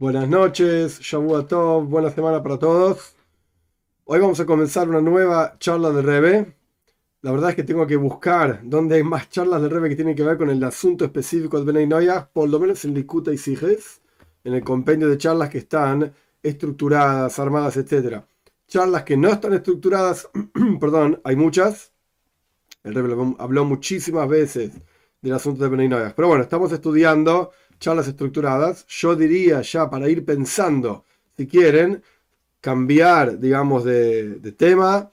Buenas noches, Shavua Tov, buena semana para todos. Hoy vamos a comenzar una nueva charla de Rebe. La verdad es que tengo que buscar dónde hay más charlas de Rebe que tienen que ver con el asunto específico de Benay por lo menos en Likuta y Siges, en el compendio de charlas que están estructuradas, armadas, etc. Charlas que no están estructuradas, perdón, hay muchas. El Rebe habló muchísimas veces del asunto de Benay. Pero bueno, estamos estudiando charlas estructuradas, yo diría ya para ir pensando, si quieren, cambiar, digamos, de, tema.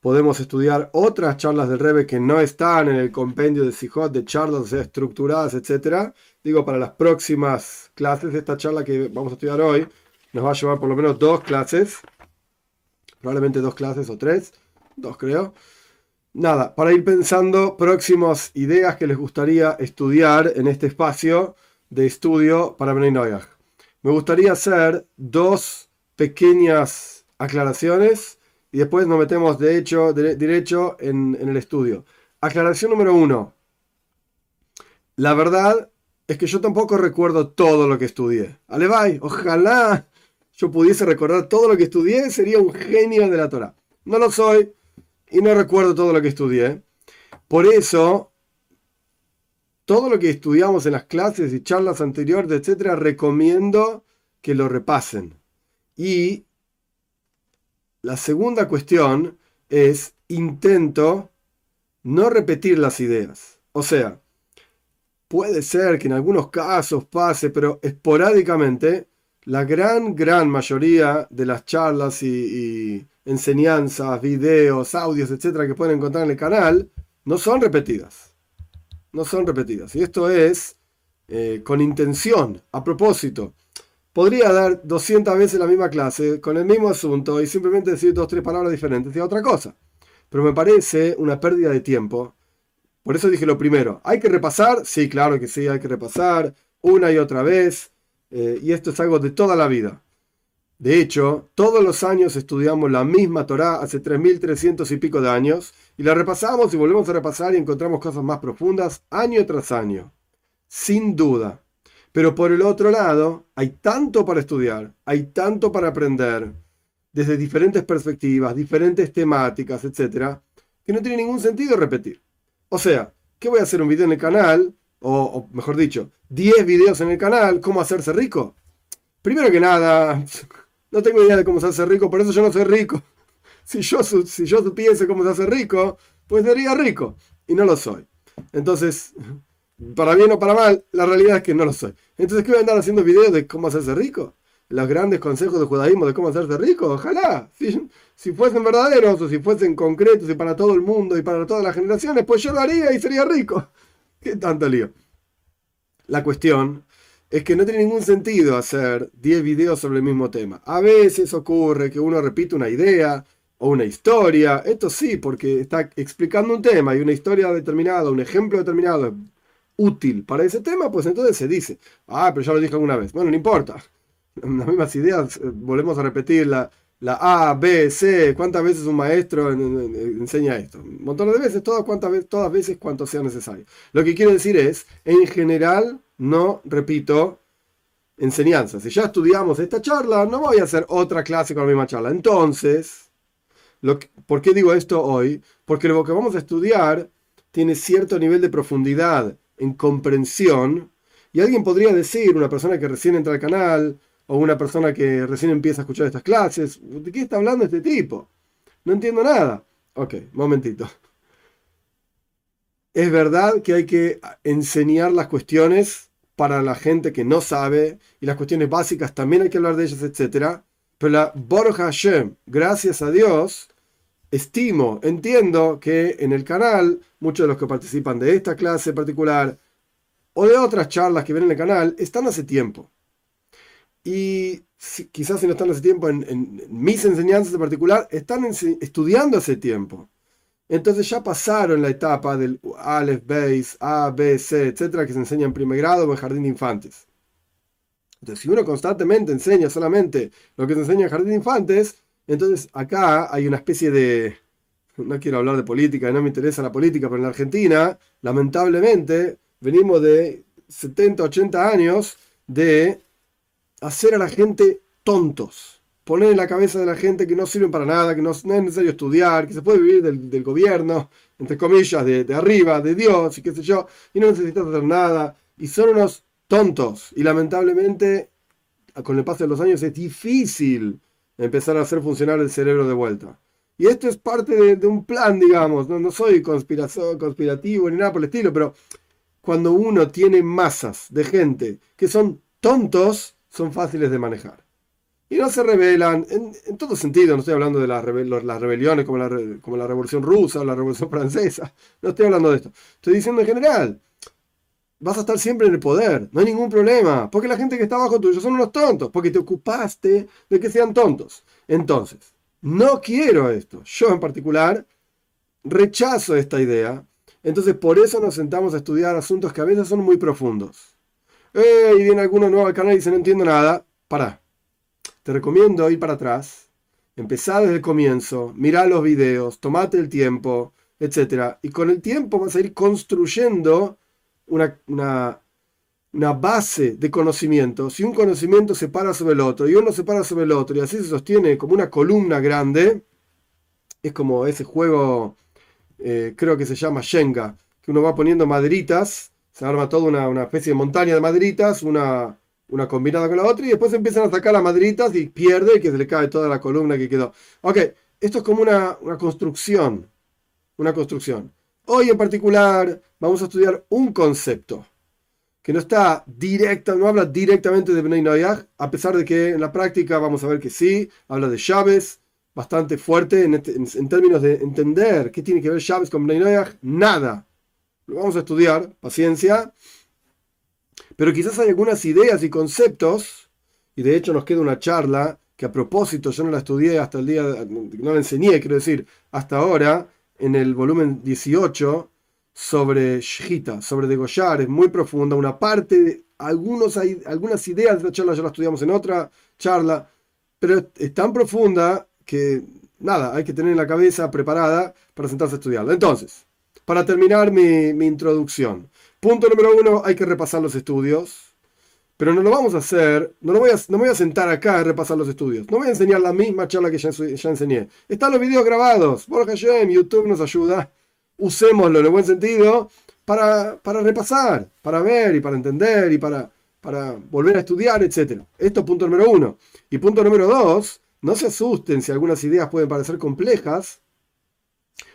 Podemos estudiar otras charlas del Rebe que no están en el compendio de Sijot, de charlas estructuradas, etc. Digo, para las próximas clases esta charla que vamos a estudiar hoy, nos va a llevar por lo menos dos clases. Probablemente dos clases o tres. Dos creo. Nada, para ir pensando próximas ideas que les gustaría estudiar en este espacio de estudio para Bnei Me gustaría hacer dos pequeñas aclaraciones y después nos metemos de hecho, derecho en, el estudio. Aclaración número uno. La verdad es que yo tampoco recuerdo todo lo que estudié. Alevay, ojalá yo pudiese recordar todo lo que estudié, sería un genio de la Torah. No lo soy y no recuerdo todo lo que estudié. Por eso todo lo que estudiamos en las clases y charlas anteriores, etcétera, recomiendo que lo repasen. Y la segunda cuestión es intento no repetir las ideas. O sea, puede ser que en algunos casos pase, pero esporádicamente, la gran, gran mayoría de las charlas y, enseñanzas, videos, audios, etcétera, que pueden encontrar en el canal, no son repetidas no son repetidas. Y esto es eh, con intención, a propósito. Podría dar 200 veces la misma clase con el mismo asunto y simplemente decir dos tres palabras diferentes y otra cosa. Pero me parece una pérdida de tiempo. Por eso dije lo primero. ¿Hay que repasar? Sí, claro que sí, hay que repasar una y otra vez. Eh, y esto es algo de toda la vida. De hecho, todos los años estudiamos la misma Torá hace 3.300 y pico de años y la repasamos y volvemos a repasar y encontramos cosas más profundas año tras año. Sin duda. Pero por el otro lado, hay tanto para estudiar, hay tanto para aprender, desde diferentes perspectivas, diferentes temáticas, etc., que no tiene ningún sentido repetir. O sea, ¿qué voy a hacer un video en el canal? O, o mejor dicho, 10 videos en el canal, ¿cómo hacerse rico? Primero que nada, no tengo idea de cómo se hace rico, por eso yo no soy rico. Si yo, si yo supiese cómo se hace rico, pues sería rico. Y no lo soy. Entonces, para bien o para mal, la realidad es que no lo soy. Entonces, ¿qué voy a andar haciendo videos de cómo hacerse rico? Los grandes consejos del judaísmo de cómo hacerse rico, ojalá. Si fuesen verdaderos o si fuesen concretos y para todo el mundo y para todas las generaciones, pues yo lo haría y sería rico. ¿Qué tanto lío? La cuestión es que no tiene ningún sentido hacer 10 videos sobre el mismo tema. A veces ocurre que uno repite una idea o una historia. Esto sí, porque está explicando un tema y una historia determinada, un ejemplo determinado es útil para ese tema, pues entonces se dice, ah, pero ya lo dije alguna vez. Bueno, no importa. Las mismas ideas, eh, volvemos a repetir la, A, B, C. ¿Cuántas veces un maestro enseña esto? Un montón de veces, todas, todas veces cuanto sea necesario. Lo que quiero decir es, en general, no repito enseñanzas. Si ya estudiamos esta charla, no voy a hacer otra clase con la misma charla. Entonces, ¿por qué digo esto hoy? Porque lo que vamos a estudiar tiene cierto nivel de profundidad en comprensión. Y alguien podría decir, una persona que recién entra al canal, o una persona que recién empieza a escuchar estas clases, ¿de qué está hablando este tipo? No entiendo nada. Ok, momentito. Es verdad que hay que enseñar las cuestiones para la gente que no sabe y las cuestiones básicas también hay que hablar de ellas, etc. Pero la Baruch Hashem, gracias a Dios, estimo, entiendo que en el canal muchos de los que participan de esta clase particular o de otras charlas que ven en el canal están hace tiempo. Y quizás si no están hace tiempo en, mis enseñanzas en particular, están estudiando hace tiempo. Entonces ya pasaron la etapa del Aleph, Beis, A, B, C, etcétera, que se enseña en primer grado o en jardín de infantes. Entonces, si uno constantemente enseña solamente lo que se enseña en jardín de infantes, entonces acá hay una especie de. No quiero hablar de política, no me interesa la política, pero en la Argentina, lamentablemente, venimos de 70, 80 años de hacer a la gente tontos. Poner en la cabeza de la gente que no sirven para nada, que no, es necesario estudiar, que se puede vivir del, gobierno, entre comillas, de, de, arriba, de Dios y qué sé yo, y no necesitas hacer nada. Y son unos tontos. Y lamentablemente, con el paso de los años, es difícil empezar a hacer funcionar el cerebro de vuelta. Y esto es parte de, un plan, digamos. No, no soy conspirativo ni nada por el estilo, pero cuando uno tiene masas de gente que son tontos, son fáciles de manejar. Y no se rebelan, en, todo sentido, no estoy hablando de las, las rebeliones como la, como la Revolución Rusa o la Revolución Francesa, no estoy hablando de esto. Estoy diciendo en general, vas a estar siempre en el poder, no hay ningún problema, porque la gente que está abajo tuyo son unos tontos, porque te ocupaste de que sean tontos. Entonces, no quiero esto. Yo en particular rechazo esta idea. Entonces por eso nos sentamos a estudiar asuntos que a veces son muy profundos. Eh, y viene alguno nuevo al canal y dice no entiendo nada. Para. Te recomiendo ir para atrás. Empezar desde el comienzo. Mirar los videos. Tomate el tiempo. Etc. Y con el tiempo vas a ir construyendo una, una una base de conocimiento, si un conocimiento se para sobre el otro y uno se para sobre el otro y así se sostiene como una columna grande, es como ese juego, eh, creo que se llama Shenga, que uno va poniendo maderitas, se arma toda una, especie de montaña de maderitas, una, una combinada con la otra y después empiezan a sacar las maderitas y pierde y que se le cae toda la columna que quedó. Ok, esto es como una, una construcción, una construcción. Hoy en particular vamos a estudiar un concepto que no está directa, no habla directamente de Bnei Noyaj, a pesar de que en la práctica vamos a ver que sí, habla de llaves, bastante fuerte este, en, términos de entender qué tiene que ver llaves con Bnei Noyaj, nada. Lo vamos a estudiar, paciencia. Pero quizás hay algunas ideas y conceptos, y de hecho nos queda una charla que a propósito yo no la estudié hasta el día, no la enseñé, quiero decir, hasta ahora, en el volumen 18, sobre Shita, sobre degollar, es muy profunda. Una parte, algunos, hay, algunas ideas de la charla ya la estudiamos en otra charla, pero es tan profunda que nada, hay que tener la cabeza preparada para sentarse a estudiarla. Entonces, para terminar mi, mi introducción, punto número uno, hay que repasar los estudios. Pero no lo vamos a hacer, no, lo voy a, no me voy a sentar acá a repasar los estudios. No voy a enseñar la misma charla que ya, ya enseñé. Están los videos grabados. Por en YouTube nos ayuda usémoslo en el buen sentido para, para repasar, para ver y para entender y para, para volver a estudiar, etc. Esto es punto número uno. Y punto número dos, no se asusten si algunas ideas pueden parecer complejas,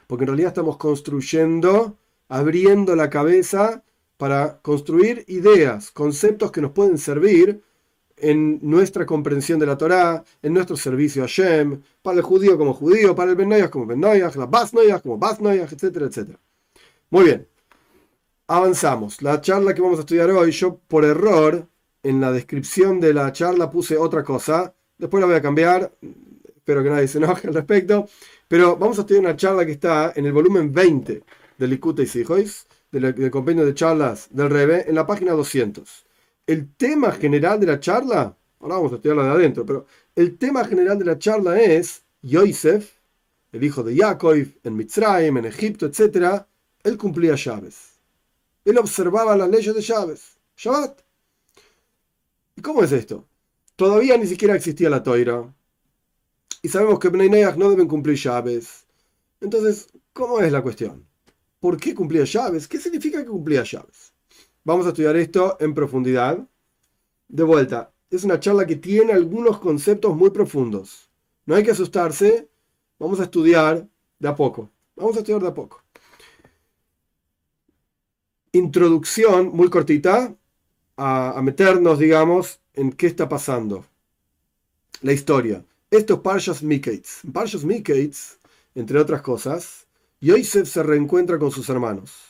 porque en realidad estamos construyendo, abriendo la cabeza para construir ideas, conceptos que nos pueden servir en nuestra comprensión de la Torá, en nuestro servicio a Shem, para el judío como judío, para el Ben como Ben la Bas como Bas etcétera, etcétera. Muy bien, avanzamos. La charla que vamos a estudiar hoy, yo por error, en la descripción de la charla puse otra cosa, después la voy a cambiar, espero que nadie se enoje al respecto, pero vamos a estudiar una charla que está en el volumen 20 del Likutei Sijois, del, del compendio de charlas del Rebe, en la página 200 el tema general de la charla, ahora vamos a estudiarla de adentro, pero el tema general de la charla es Yosef, el hijo de Jacob, en Mitzrayim, en Egipto, etc., él cumplía llaves. Él observaba las leyes de llaves. Shabbat. ¿Y cómo es esto? Todavía ni siquiera existía la toira. Y sabemos que Bnei no deben cumplir llaves. Entonces, ¿cómo es la cuestión? ¿Por qué cumplía llaves? ¿Qué significa que cumplía llaves? Vamos a estudiar esto en profundidad. De vuelta, es una charla que tiene algunos conceptos muy profundos. No hay que asustarse. Vamos a estudiar de a poco. Vamos a estudiar de a poco. Introducción muy cortita a, meternos, digamos, en qué está pasando. La historia. Esto es Parshas Miketz. Parshas Miketz, entre otras cosas, Yosef se reencuentra con sus hermanos.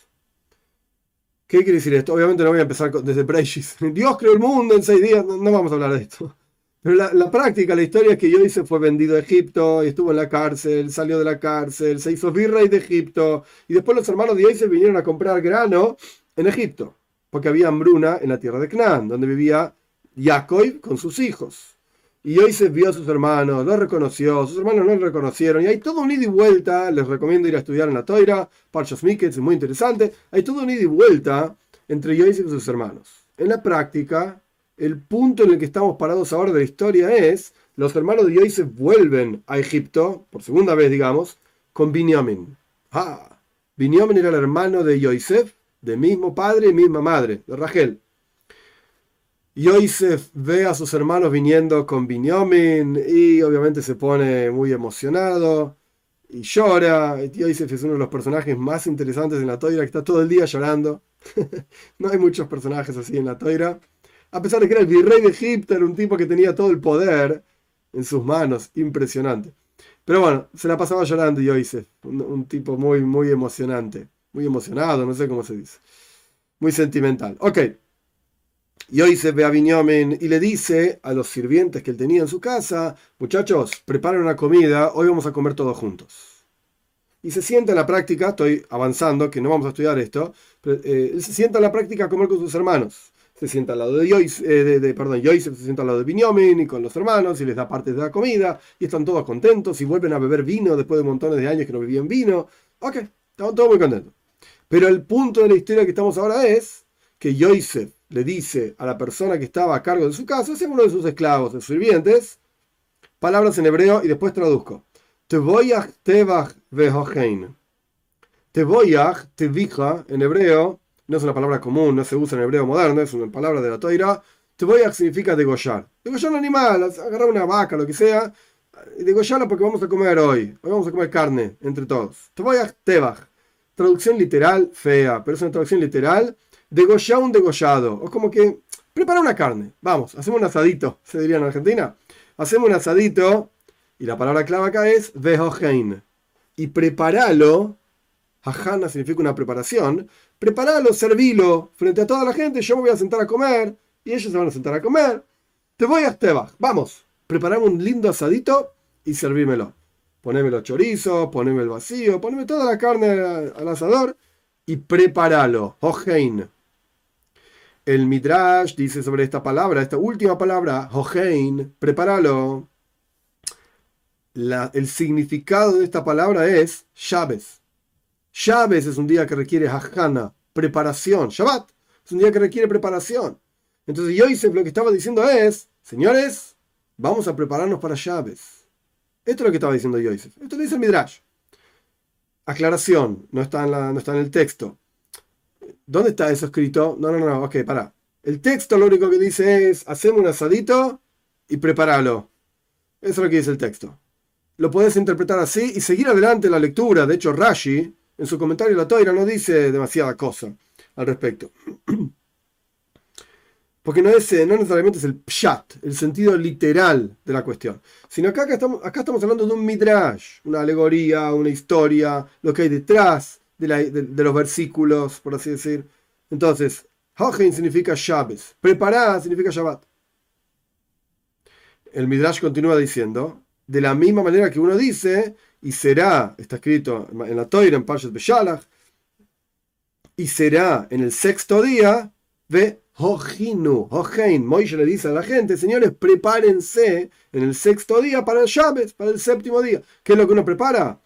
¿Qué quiere decir esto? Obviamente no voy a empezar desde Breishis. Dios creó el mundo en seis días. No, vamos a hablar de esto. Pero la, práctica, la historia que Yosef fue vendido a Egipto y estuvo en la cárcel, salió de la cárcel, se hizo virrey de Egipto. Y después los hermanos de Yosef vinieron a comprar grano en Egipto. Porque había hambruna en la tierra de Canaán, donde vivía Jacob con sus hijos. Y Yosef vio a sus hermanos, los reconoció, sus hermanos no lo reconocieron, y hay todo un ida y vuelta, les recomiendo ir a estudiar en la Toira, Parchos Miketz, es muy interesante, hay todo un ida y vuelta entre Yosef y sus hermanos. En la práctica, el punto en el que estamos parados ahora de la historia es, los hermanos de Yosef vuelven a Egipto, por segunda vez digamos, con Binyamin. Ah, Binyamin era el hermano de Yosef, de mismo padre y misma madre, de Rachel. Yosef ve a sus hermanos viniendo con Binyamin y obviamente se pone muy emocionado y llora. Yosef es uno de los personajes más interesantes en la toira, que está todo el día llorando. no hay muchos personajes así en la toira. A pesar de que era el virrey de Egipto, era un tipo que tenía todo el poder en sus manos, impresionante. Pero bueno, se la pasaba llorando Yosef, un, un tipo muy, muy emocionante, muy emocionado, no sé cómo se dice. Muy sentimental. Ok. Yosef Binyamin y le dice a los sirvientes que él tenía en su casa, muchachos, preparen una comida, hoy vamos a comer todos juntos. Y se sienta en la práctica, estoy avanzando, que no vamos a estudiar esto, pero, eh, él se sienta en la práctica a comer con sus hermanos. Se sienta al lado de Yosef, eh, perdón, se sienta al lado de Binyamin y con los hermanos y les da parte de la comida y están todos contentos y vuelven a beber vino después de montones de años que no bebían vino. Ok, estamos todos muy contentos. Pero el punto de la historia que estamos ahora es que Yosef le dice a la persona que estaba a cargo de su casa, es uno de sus esclavos, de sus sirvientes, palabras en hebreo y después traduzco. Tevoyach tevach vehochein. Tevoyach, tevija, en hebreo, no es una palabra común, no se usa en hebreo moderno, es una palabra de la toira. Tevoyach significa degollar. Degollar un animal, agarrar una vaca, lo que sea, degollarla porque vamos a comer hoy. Hoy vamos a comer carne entre todos. Tevoyach tevach. Traducción literal, fea, pero es una traducción literal degollar un degollado. O como que prepara una carne. Vamos, hacemos un asadito, se diría en Argentina. Hacemos un asadito, y la palabra clave acá es vehohein. Y preparalo, hajana significa una preparación, preparalo, servilo frente a toda la gente. Yo me voy a sentar a comer, y ellos se van a sentar a comer. Te voy a Esteba. Vamos, preparame un lindo asadito y servímelo. Poneme los chorizos, poneme el vacío, poneme toda la carne al, asador y prepáralo. Hohein. El Midrash dice sobre esta palabra, esta última palabra, Hohein, prepáralo. El significado de esta palabra es Shabes. Shabes es un día que requiere Hajana, preparación. Shabbat es un día que requiere preparación. Entonces Yosef lo que estaba diciendo es, señores, vamos a prepararnos para Shabes. Esto es lo que estaba diciendo Yosef. Esto lo dice el Midrash. Aclaración, no está en, la, no está en el texto. ¿Dónde está eso escrito? No, no, no, ok, para. El texto lo único que dice es, hacemos un asadito y prepáralo. Eso es lo que dice el texto. Lo puedes interpretar así y seguir adelante la lectura. De hecho, Rashi, en su comentario la Toira, no dice demasiada cosa al respecto. Porque no, es, no necesariamente es el pshat, el sentido literal de la cuestión. Sino acá estamos, acá estamos hablando de un midrash, una alegoría, una historia, lo que hay detrás de, de, de los versículos, por así decir. Entonces, Hohen significa Shabbos, preparada significa Shabbat. El midrash continúa diciendo, de la misma manera que uno dice, y será, está escrito en la Toira, en Parshat Beshalach, y será en el sexto día, ve Hojinu, Hojein. Moishe le dice a la gente, señores, prepárense en el sexto día para el Shabbat, para el séptimo día. ¿Qué es lo que uno prepara?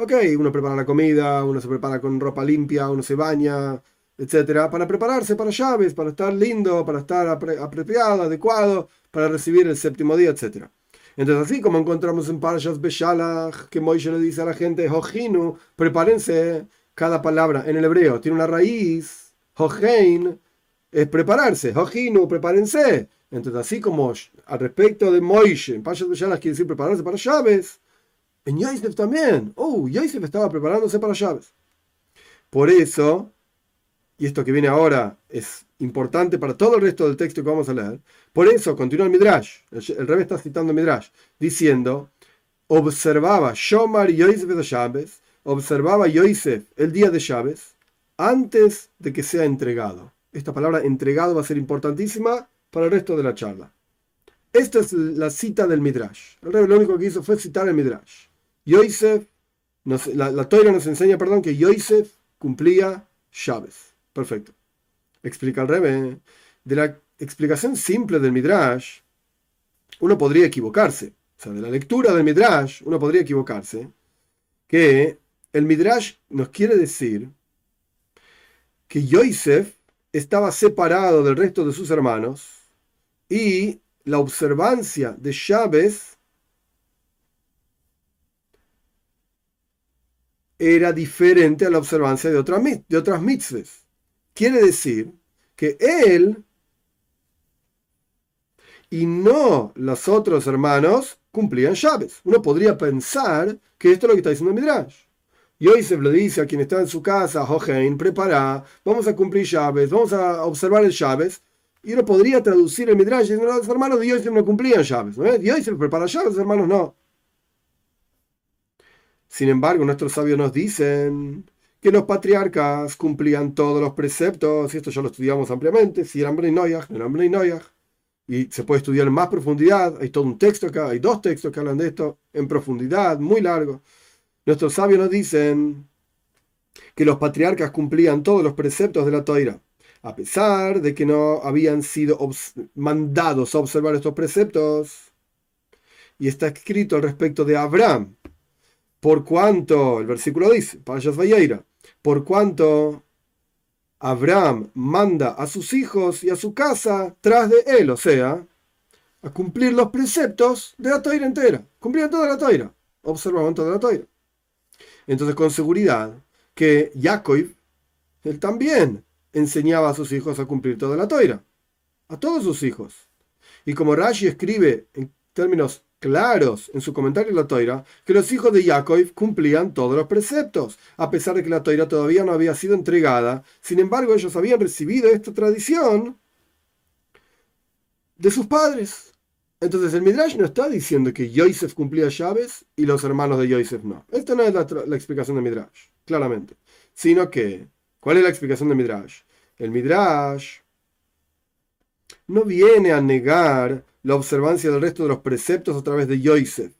Ok, uno prepara la comida, uno se prepara con ropa limpia, uno se baña, etcétera, para prepararse para Shabbat, para estar lindo, para estar apropiado, adecuado, para recibir el séptimo día, etcétera. Entonces, así como encontramos en Parshas Beshalach, que Moishe le dice a la gente, Hojinu, prepárense, cada palabra en el hebreo tiene una raíz, Hojein, es prepararse, Hojinu, prepárense. Entonces, así como al respecto de Moishe, en Parshas Beshalach quiere decir prepararse para Shabbat, en Yosef también. Oh, Yosef estaba preparándose para Shabbat. Por eso, y esto que viene ahora es importante para todo el resto del texto que vamos a leer, por eso continúa el Midrash, el, el rebe está citando Midrash, diciendo, observaba Shomar Yosef de Shabbat, observaba Yosef el día de Shabbat, antes de que sea entregado. Esta palabra entregado va a ser importantísima para el resto de la charla. Esta es la cita del Midrash. El rebe lo único que hizo fue citar el Midrash. Yosef, la, la nos enseña, perdón, que Yosef cumplía Shabbat. Perfecto. Explica el Rebe. De la explicación simple del Midrash, uno podría equivocarse. O sea, de la lectura del Midrash, uno podría equivocarse. Que el Midrash nos quiere decir que Yosef estaba separado del resto de sus hermanos Y la observancia de Chávez era diferente a la observancia de, otras de otras mitzvahs. Quiere decir que él y no los otros hermanos cumplían llaves. Uno podría pensar que esto es lo que está diciendo Midrash. Yosef le dice a quien está en su casa, Johein, prepara, vamos a cumplir llaves, vamos a observar el llaves. Y uno podría traducir el Midrash diciendo, los hermanos de Yosef no cumplían llaves. ¿no? Yosef prepara llaves, hermanos no. Sin embargo, nuestros sabios nos dicen que los patriarcas cumplían todos los preceptos, y esto ya lo estudiamos ampliamente, si eran Bnei Noyach, no eran y se puede estudiar en más profundidad, hay todo un texto acá, hay dos textos que hablan de esto en profundidad, muy largo. Nuestros sabios nos dicen que los patriarcas cumplían todos los preceptos de la toira, a pesar de que no habían sido mandados a observar estos preceptos. Y está escrito al respecto de Abraham, por cuanto, el versículo dice, Payas Valleira, por cuanto Abraham manda a sus hijos y a su casa tras de él, o sea, a cumplir los preceptos de la toira entera. Cumplían toda la toira, observaban toda la toira. Entonces, con seguridad, que Jacob, él también enseñaba a sus hijos a cumplir toda la toira, a todos sus hijos. Y como Rashi escribe en términos claros en su comentario en la Toira que los hijos de Jacob cumplían todos los preceptos, a pesar de que la Toira todavía no había sido entregada. Sin embargo, ellos habían recibido esta tradición de sus padres. Entonces el Midrash no está diciendo que Yosef cumplía llaves y los hermanos de Yosef no. Esta no es la, la explicación de Midrash, claramente. Sino que, ¿cuál es la explicación de Midrash? El Midrash no viene a negar la observancia del resto de los preceptos a través de Yosef.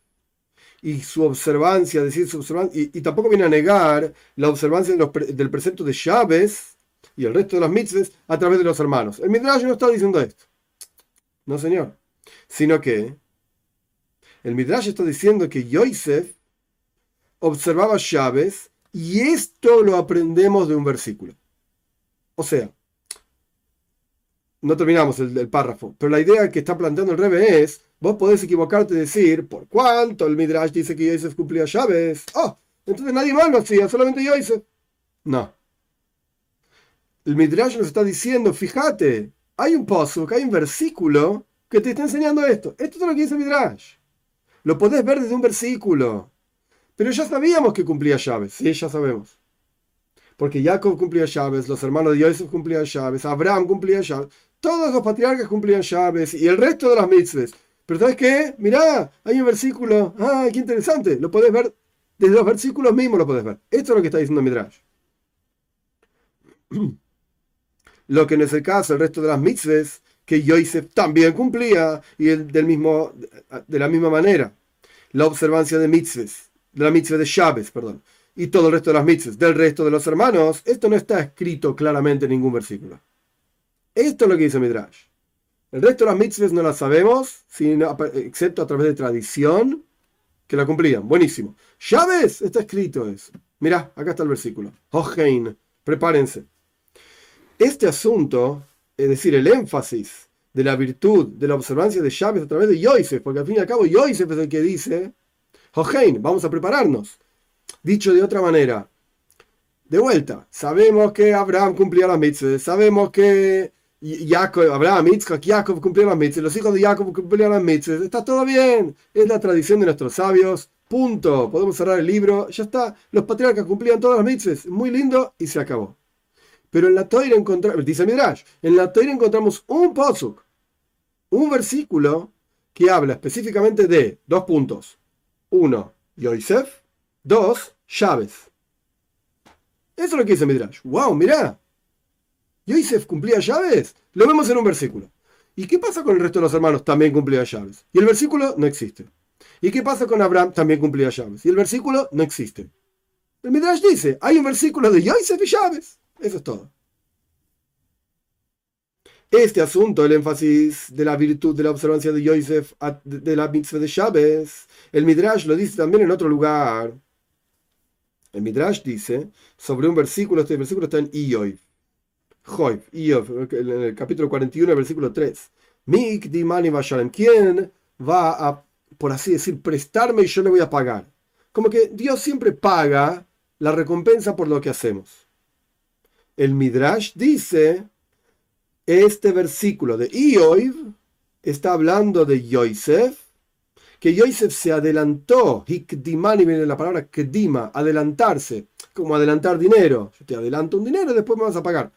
Y su observancia, decir su observancia, y, tampoco viene a negar la observancia del precepto de Chávez y el resto de las mitzvahs a través de los hermanos. El Midrash no está diciendo esto. No, señor. Sino que el Midrash está diciendo que Yosef observaba Chávez y esto lo aprendemos de un versículo. O sea, no terminamos el, párrafo, pero la idea que está planteando el Rebe es, vos podés equivocarte y decir, ¿por cuánto el Midrash dice que Yosef cumplía llaves? Oh, entonces nadie más lo hacía, solamente Yosef. No. El Midrash nos está diciendo, fíjate, hay un pozo, hay un versículo que te está enseñando esto. Esto es lo que dice el Midrash. Lo podés ver desde un versículo. Pero ya sabíamos que cumplía llaves, sí, ya sabemos porque Jacob cumplía llaves, los hermanos de Yosef cumplían llaves, Abraham cumplía llaves, todos los patriarcas cumplían llaves y el resto de las mitzvahs. Pero ¿sabes qué? Mirá, hay un versículo, ah, qué interesante, lo podés ver, desde los versículos mismos lo podés ver. Esto es lo que está diciendo Midrash. Lo que no es el caso, el resto de las mitzvahs, que Yosef también cumplía y del mismo, de la misma manera. La observancia de mitzvahs, de la mitzvah de llaves, perdón y todo el resto de las mitzvahs del resto de los hermanos, esto no está escrito claramente en ningún versículo. Esto es lo que dice Midrash. El resto de las mitzvahs no las sabemos, sino, excepto a través de tradición, que la cumplían. Buenísimo. Llaves, está escrito eso. Mirá, acá está el versículo. Hohein, prepárense. Este asunto, es decir, el énfasis de la virtud de la observancia de llaves a través de Yosef, porque al fin y al cabo Yosef es el que dice, Hohein, vamos a prepararnos. Dicho de otra manera, de vuelta, sabemos que Abraham cumplía las mitzvahs, sabemos que Jacob, Abraham, Isaac, Jacob cumplían las los hijos de Jacob cumplían las mitzvahs, está todo bien, es la tradición de nuestros sabios, punto, podemos cerrar el libro, ya está, los patriarcas cumplían todas las mitzvahs, muy lindo y se acabó. Pero en la Toira encontramos, dice Midrash, en la Toira encontramos un posuk, un versículo que habla específicamente de dos puntos. Uno, Yosef, Dos, llaves. Eso es lo que dice Midrash. ¡Wow! Mirá. Yosef cumplía llaves. Lo vemos en un versículo. ¿Y qué pasa con el resto de los hermanos? También cumplía llaves. Y el versículo no existe. ¿Y qué pasa con Abraham? También cumplía llaves. Y el versículo no existe. El Midrash dice, hay un versículo de Yosef y llaves. Eso es todo. Este asunto, el énfasis de la virtud de la observancia de Yosef, de la mitzvah de llaves, el Midrash lo dice también en otro lugar. El Midrash dice sobre un versículo, este versículo está en Iyov. en el capítulo 41, versículo 3. Mikdimani Vashalem. ¿Quién va a, por así decir, prestarme y yo le voy a pagar? Como que Dios siempre paga la recompensa por lo que hacemos. El Midrash dice, este versículo de Ioiv está hablando de Yosef, que Yosef se adelantó, Hikdimani viene la palabra Kedima, adelantarse, como adelantar dinero. Yo te adelanto un dinero y después me vas a pagar.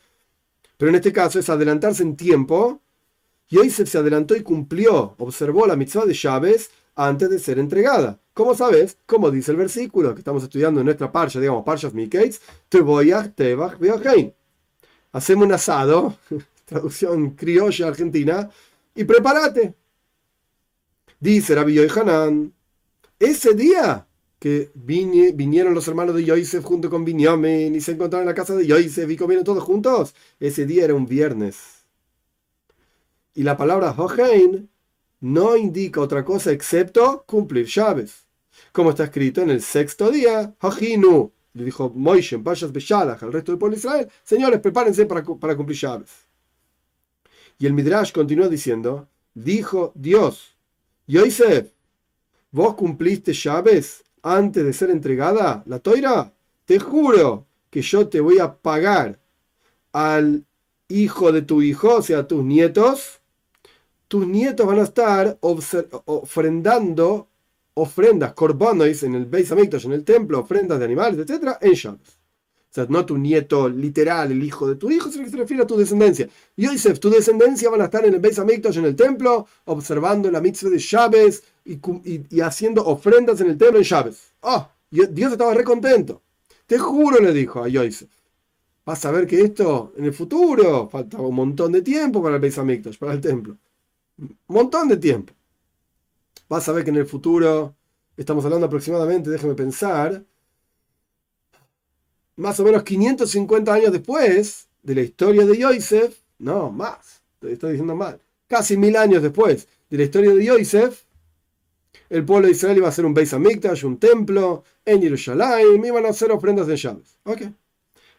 Pero en este caso es adelantarse en tiempo. Yosef se adelantó y cumplió, observó la mitzvah de llaves antes de ser entregada. ¿Cómo sabes? Como dice el versículo que estamos estudiando en nuestra parsha, digamos, Parshas Mikates, Teboyach, Tebach, Beochein. Hacemos un asado, traducción criolla argentina, y prepárate. Dice Rabbi Yohanan, ese día que vinieron los hermanos de Yosef junto con Binyamin y se encontraron en la casa de Yosef y comieron todos juntos, ese día era un viernes. Y la palabra Hohein no indica otra cosa excepto cumplir llaves. Como está escrito en el sexto día, Hahinu, le dijo Moishe Pashas Beshalach al resto del pueblo de Israel, señores, prepárense para, para cumplir llaves. Y el Midrash continuó diciendo, dijo Dios, Yosef, ¿vos cumpliste llaves antes de ser entregada la toira? Te juro que yo te voy a pagar al hijo de tu hijo, o sea, a tus nietos. Tus nietos van a estar ofrendando ofrendas, corbonois, en el Beis Hamikdash, en el templo, ofrendas de animales, etc., en llaves. O sea, no tu nieto literal, el hijo de tu hijo, sino que se refiere a tu descendencia. Yosef, tu descendencia van a estar en el Beis Hamikdash, en el templo, observando la mitzvah de llaves y, haciendo ofrendas en el templo en llaves. ¡Oh! Dios estaba re contento. Te juro, le dijo a Yosef. Vas a ver que esto en el futuro, falta un montón de tiempo para el Beis para el templo. Un montón de tiempo. Vas a ver que en el futuro, estamos hablando aproximadamente, déjeme pensar, más o menos 550 años después de la historia de Yosef, no, más, estoy diciendo mal, casi mil años después de la historia de Yosef, el pueblo de Israel iba a hacer un Beis Hamikdash, un templo en Jerusalén, iban a hacer ofrendas de llaves. Ok.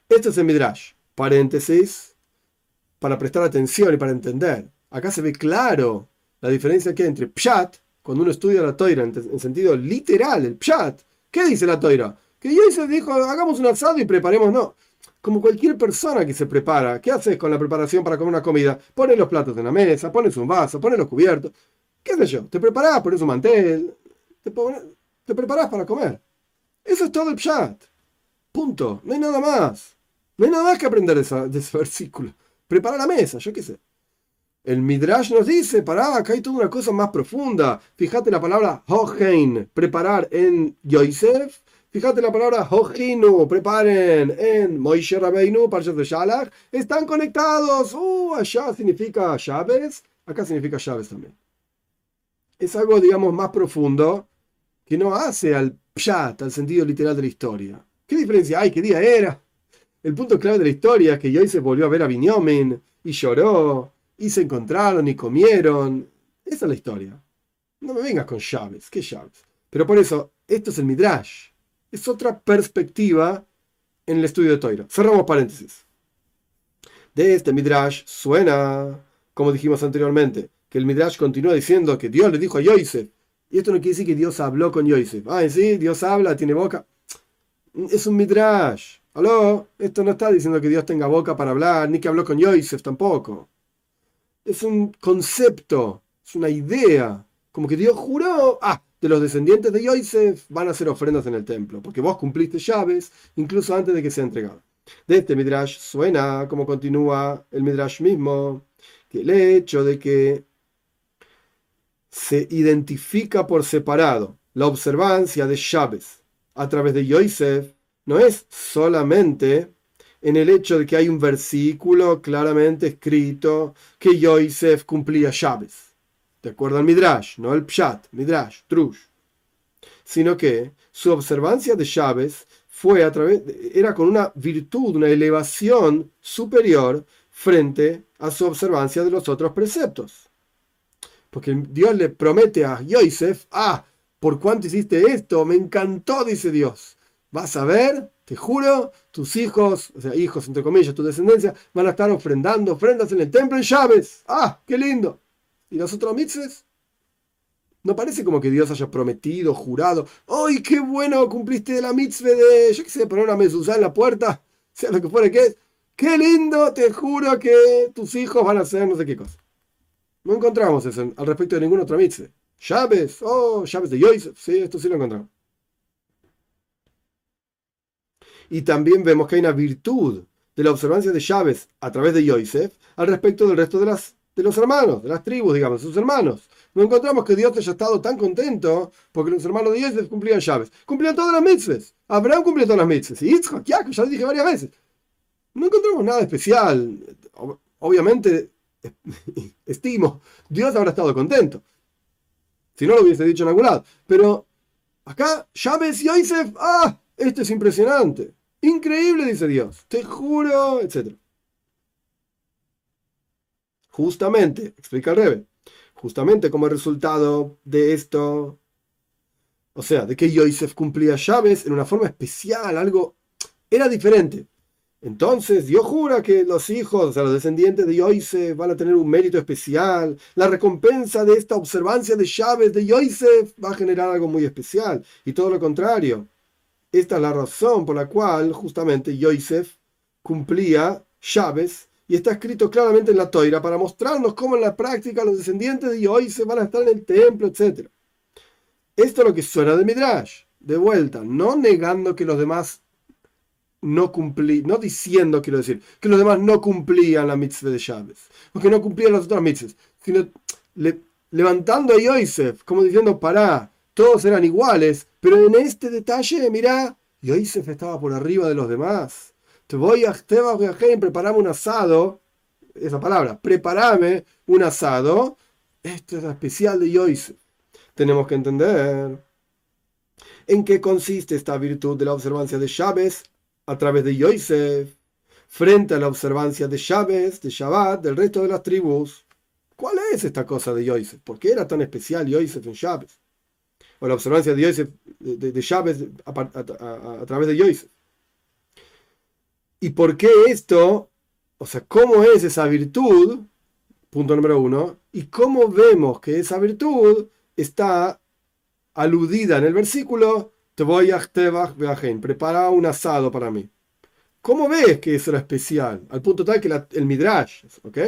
Este es el Midrash. Paréntesis, para prestar atención y para entender. Acá se ve claro la diferencia que hay entre Pshat, cuando uno estudia la toira en, en sentido literal, el Pshat. ¿Qué dice la toira? Que Yosef dijo, hagamos un asado y preparemos, no. Como cualquier persona que se prepara, ¿qué haces con la preparación para comer una comida? Pones los platos en la mesa, pones un vaso, pones los cubiertos. ¿Qué sé yo? Te preparás, pones un mantel, te, preparás para comer. Eso es todo el pshat. Punto. No hay nada más. No hay nada más que aprender de, ese versículo. Prepara la mesa, yo qué sé. El Midrash nos dice, pará, acá hay toda una cosa más profunda. Fíjate la palabra hohein, preparar en Yosef, Fíjate la palabra Hojinu, preparen en Moishe Rabbeinu, Parashat de Shalach. Están conectados. Uh, allá significa llaves, acá significa llaves también. Es algo, digamos, más profundo que no hace al pshat, al sentido literal de la historia. ¿Qué diferencia hay? ¿Qué día era? El punto clave de la historia es que Joy se volvió a ver a Binyomin y lloró, y se encontraron y comieron. Esa es la historia. No me vengas con llaves. ¿Qué llaves? Pero por eso, esto es el Midrash es otra perspectiva en el estudio de Toira. Cerramos paréntesis. De este Midrash suena, como dijimos anteriormente, que el Midrash continúa diciendo que Dios le dijo a Yosef, y esto no quiere decir que Dios habló con Yosef. Ah, sí, Dios habla, tiene boca. Es un Midrash. ¿Aló? Esto no está diciendo que Dios tenga boca para hablar, ni que habló con Yosef tampoco. Es un concepto, es una idea. Como que Dios juró, ah, de los descendientes de Yosef van a hacer ofrendas en el templo, porque vos cumpliste llaves incluso antes de que sea entregado. De este Midrash suena, como continúa el Midrash mismo, que el hecho de que se identifica por separado la observancia de llaves a través de Yosef no es solamente en el hecho de que hay un versículo claramente escrito que Yosef cumplía llaves de acuerdo al Midrash, no el Pshat, Midrash, Trush, sino que su observancia de llaves fue a través, era con una virtud, una elevación superior frente a su observancia de los otros preceptos. Porque Dios le promete a Yosef, ah, por cuánto hiciste esto, me encantó, dice Dios. Vas a ver, te juro, tus hijos, o sea, hijos entre comillas, tu descendencia, van a estar ofrendando ofrendas en el templo en llaves. Ah, qué lindo. ¿Y las otras mitzvahs? No parece como que Dios haya prometido, jurado, ¡ay, qué bueno cumpliste la mitzvah de, yo qué sé, poner una mezuzá en la puerta! Sea lo que fuera que es. ¡Qué lindo! Te juro que tus hijos van a hacer no sé qué cosa. No encontramos eso al respecto de ninguna otra mitzvah. Llaves, oh, llaves de Yosef, sí, esto sí lo encontramos. Y también vemos que hay una virtud de la observancia de llaves a través de Yosef al respecto del resto de, las, de los hermanos, de las tribus, digamos, sus hermanos. No encontramos que Dios haya estado tan contento porque los hermanos de Yosef cumplían llaves. Cumplían todas las mitzvahs. Abraham cumplía todas las mitzvahs. Y Yitzhak, ya lo dije varias veces. No encontramos nada especial. Obviamente, estimo, Dios habrá estado contento. Si no lo hubiese dicho en algún lado. Pero acá, Chávez y Yosef, ¡ah! Esto es impresionante. Increíble, dice Dios. Te juro, etc. Justamente, explica el Rebe, justamente como resultado de esto, o sea, de que Yosef cumplía llaves en una forma especial, algo era diferente. Entonces Dios jura que los hijos, o sea, los descendientes de Yosef van a tener un mérito especial. La recompensa de esta observancia de llaves de Yosef va a generar algo muy especial. Y todo lo contrario. Esta es la razón por la cual justamente Yosef cumplía llaves y está escrito claramente en la toira para mostrarnos cómo en la práctica los descendientes de Yosef van a estar en el templo, etc. Esto es lo que suena de Midrash. De vuelta, no negando que los demás no cumplí, no diciendo, quiero decir, que los demás no cumplían la mitzvah de Chávez, o que no cumplían las otras mitzvahs, sino levantando a Yosef, como diciendo, pará, todos eran iguales, pero en este detalle, mirá, Yosef estaba por arriba de los demás. Te voy a, te voy a preparame un asado, esa palabra, preparame un asado, esto es especial de Yosef. Tenemos que entender en qué consiste esta virtud de la observancia de Chávez a través de Yosef frente a la observancia de Chávez, de Shabbat, del resto de las tribus. ¿Cuál es esta cosa de Yosef? ¿Por qué era tan especial Yosef en Chávez? O la observancia de Yosef, de, Chávez a, través de Yosef. ¿Y por qué esto? O sea, ¿cómo es esa virtud? Punto número uno. ¿Y cómo vemos que esa virtud está aludida en el versículo a prepara un asado para mí. ¿Cómo ves que eso era especial? Al punto tal que el Midrash, ¿ok?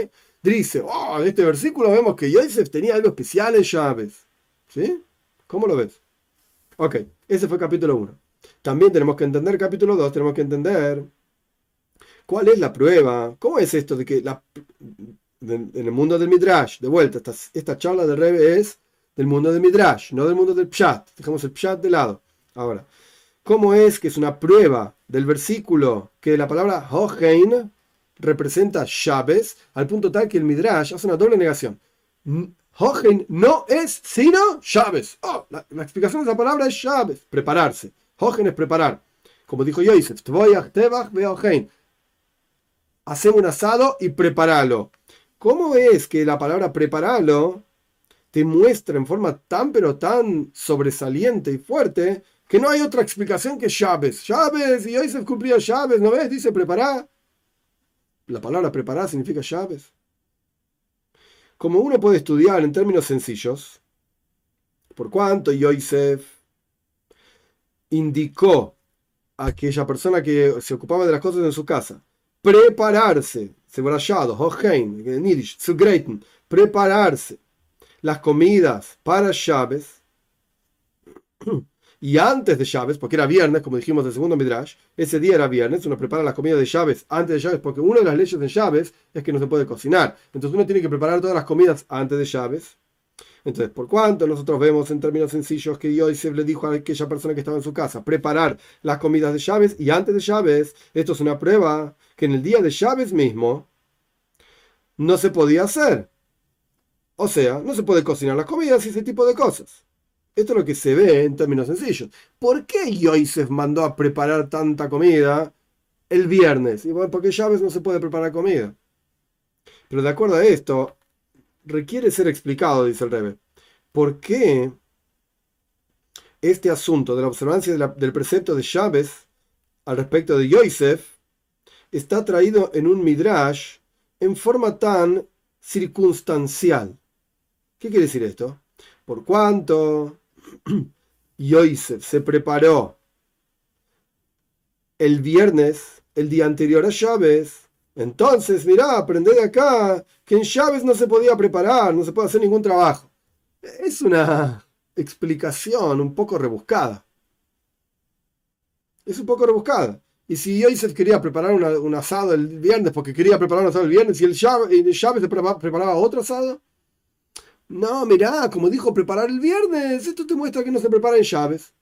Dice, oh, en este versículo vemos que Yosef tenía algo especial en llaves. ¿Sí? ¿Cómo lo ves? Ok, ese fue capítulo 1. También tenemos que entender capítulo 2, tenemos que entender cuál es la prueba. ¿Cómo es esto de que la, en el mundo del Midrash, de vuelta, esta, esta charla de Rebe es del mundo del Midrash, no del mundo del Pshat. Dejamos el Pshat de lado. Ahora, ¿cómo es que es una prueba del versículo que la palabra Hohein representa llaves al punto tal que el Midrash hace una doble negación? Hohein no es sino llaves. Oh, la, explicación de esa palabra es llaves, prepararse. Hohein es preparar. Como dijo Yosef, hacemos un asado y prepáralo. ¿Cómo es que la palabra prepararlo te muestra en forma tan pero tan sobresaliente y fuerte que no hay otra explicación que llaves. Llaves, y se cumplía llaves, ¿no ves? Dice preparar. La palabra preparar significa llaves. Como uno puede estudiar en términos sencillos, por cuanto Yosef indicó a aquella persona que se ocupaba de las cosas en su casa, prepararse, sebrayado, hoheim, nidish, prepararse las comidas para llaves, y antes de llaves, porque era viernes, como dijimos el segundo Midrash, ese día era viernes, uno prepara la comida de llaves antes de llaves, porque una de las leyes de llaves es que no se puede cocinar. Entonces uno tiene que preparar todas las comidas antes de llaves. Entonces, por cuanto nosotros vemos en términos sencillos que Yosef le dijo a aquella persona que estaba en su casa preparar las comidas de llaves y antes de llaves, esto es una prueba que en el día de llaves mismo no se podía hacer. O sea, no se puede cocinar las comidas y ese tipo de cosas. Esto es lo que se ve en términos sencillos. ¿Por qué Yosef mandó a preparar tanta comida el viernes? Y bueno, porque llaves no se puede preparar comida. Pero de acuerdo a esto, requiere ser explicado, dice el Rebe. ¿Por qué este asunto de la observancia del precepto de llaves al respecto de Yosef está traído en un midrash en forma tan circunstancial? ¿Qué quiere decir esto? Por cuanto Yosef se preparó el viernes, el día anterior a Chávez, entonces, mirá, aprende de acá que en Chávez no se podía preparar, no se puede hacer ningún trabajo. Es una explicación un poco rebuscada. Es un poco rebuscada. Y si Yosef quería preparar un asado el viernes porque quería preparar un asado el viernes y el Chávez, preparaba otro asado, no, mirá, como dijo preparar el viernes, esto te muestra que no se prepara en llaves.